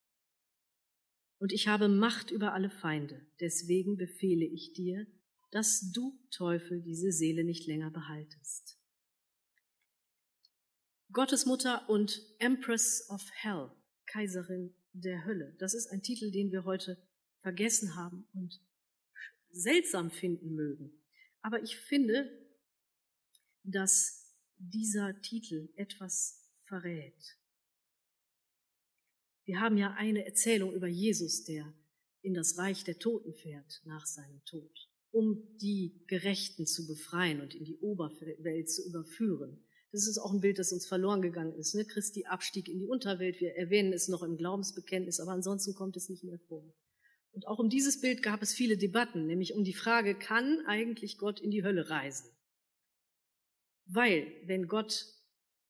Und ich habe Macht über alle Feinde. Deswegen befehle ich dir, dass du, Teufel, diese Seele nicht länger behaltest. Gottes Mutter und Empress of Hell, Kaiserin der Hölle. Das ist ein Titel, den wir heute vergessen haben und seltsam finden mögen. Aber ich finde, dass dieser Titel etwas verrät. Wir haben ja eine Erzählung über Jesus, der in das Reich der Toten fährt nach seinem Tod, um die Gerechten zu befreien und in die Oberwelt zu überführen. Das ist auch ein Bild, das uns verloren gegangen ist. Ne? Christi Abstieg in die Unterwelt. Wir erwähnen es noch im Glaubensbekenntnis, aber ansonsten kommt es nicht mehr vor. Und auch um dieses Bild gab es viele Debatten, nämlich um die Frage, kann eigentlich Gott in die Hölle reisen? Weil, wenn Gott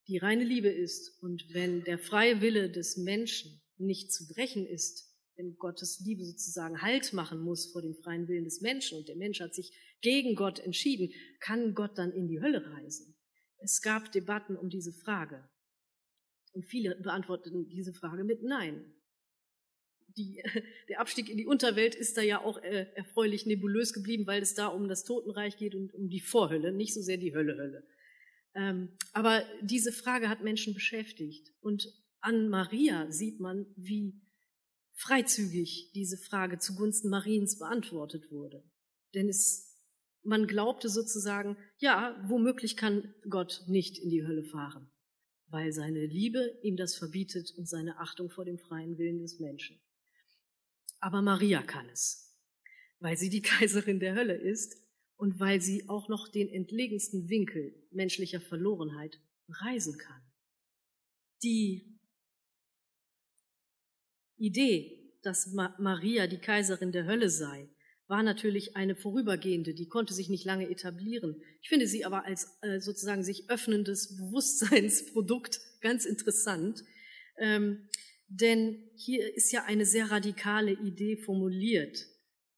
die reine Liebe ist und wenn der freie Wille des Menschen nicht zu brechen ist, wenn Gottes Liebe sozusagen Halt machen muss vor dem freien Willen des Menschen und der Mensch hat sich gegen Gott entschieden, kann Gott dann in die Hölle reisen? Es gab Debatten um diese Frage. Und viele beantworteten diese Frage mit Nein. Die, der Abstieg in die Unterwelt ist da ja auch äh, erfreulich nebulös geblieben, weil es da um das Totenreich geht und um die Vorhölle, nicht so sehr die Hölle-Hölle. Ähm, aber diese Frage hat Menschen beschäftigt. Und an Maria sieht man, wie freizügig diese Frage zugunsten Mariens beantwortet wurde. Denn es, man glaubte sozusagen, ja, womöglich kann Gott nicht in die Hölle fahren, weil seine Liebe ihm das verbietet und seine Achtung vor dem freien Willen des Menschen. Aber Maria kann es, weil sie die Kaiserin der Hölle ist und weil sie auch noch den entlegensten Winkel menschlicher Verlorenheit reisen kann. Die Idee, dass Maria die Kaiserin der Hölle sei, war natürlich eine vorübergehende, die konnte sich nicht lange etablieren. Ich finde sie aber als äh, sozusagen sich öffnendes Bewusstseinsprodukt ganz interessant, ähm, denn hier ist ja eine sehr radikale Idee formuliert,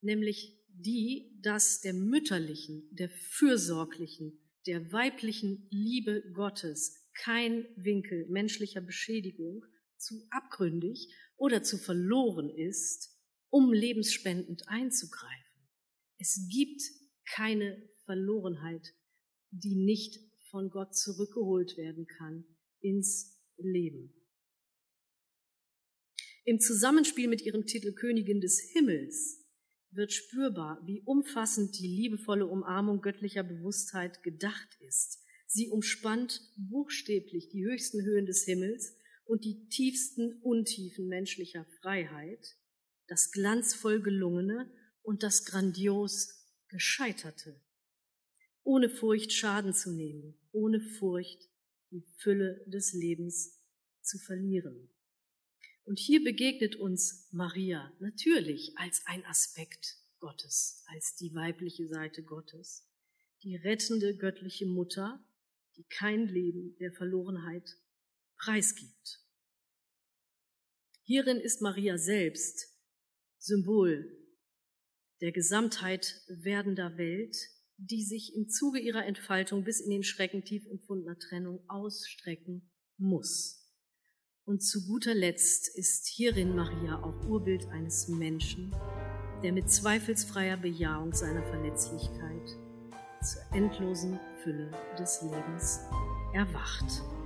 nämlich die, dass der mütterlichen, der fürsorglichen, der weiblichen Liebe Gottes kein Winkel menschlicher Beschädigung zu abgründig oder zu verloren ist, um lebensspendend einzugreifen. Es gibt keine Verlorenheit, die nicht von Gott zurückgeholt werden kann ins Leben. Im Zusammenspiel mit ihrem Titel Königin des Himmels wird spürbar, wie umfassend die liebevolle Umarmung göttlicher Bewusstheit gedacht ist. Sie umspannt buchstäblich die höchsten Höhen des Himmels und die tiefsten Untiefen menschlicher Freiheit, das glanzvoll gelungene und das grandios gescheiterte, ohne Furcht Schaden zu nehmen, ohne Furcht die Fülle des Lebens zu verlieren. Und hier begegnet uns Maria natürlich als ein Aspekt Gottes, als die weibliche Seite Gottes, die rettende göttliche Mutter, die kein Leben der Verlorenheit preisgibt. Hierin ist Maria selbst Symbol der Gesamtheit werdender Welt, die sich im Zuge ihrer Entfaltung bis in den Schrecken tief empfundener Trennung ausstrecken muss. Und zu guter Letzt ist hierin Maria auch Urbild eines Menschen, der mit zweifelsfreier Bejahung seiner Verletzlichkeit zur endlosen Fülle des Lebens erwacht.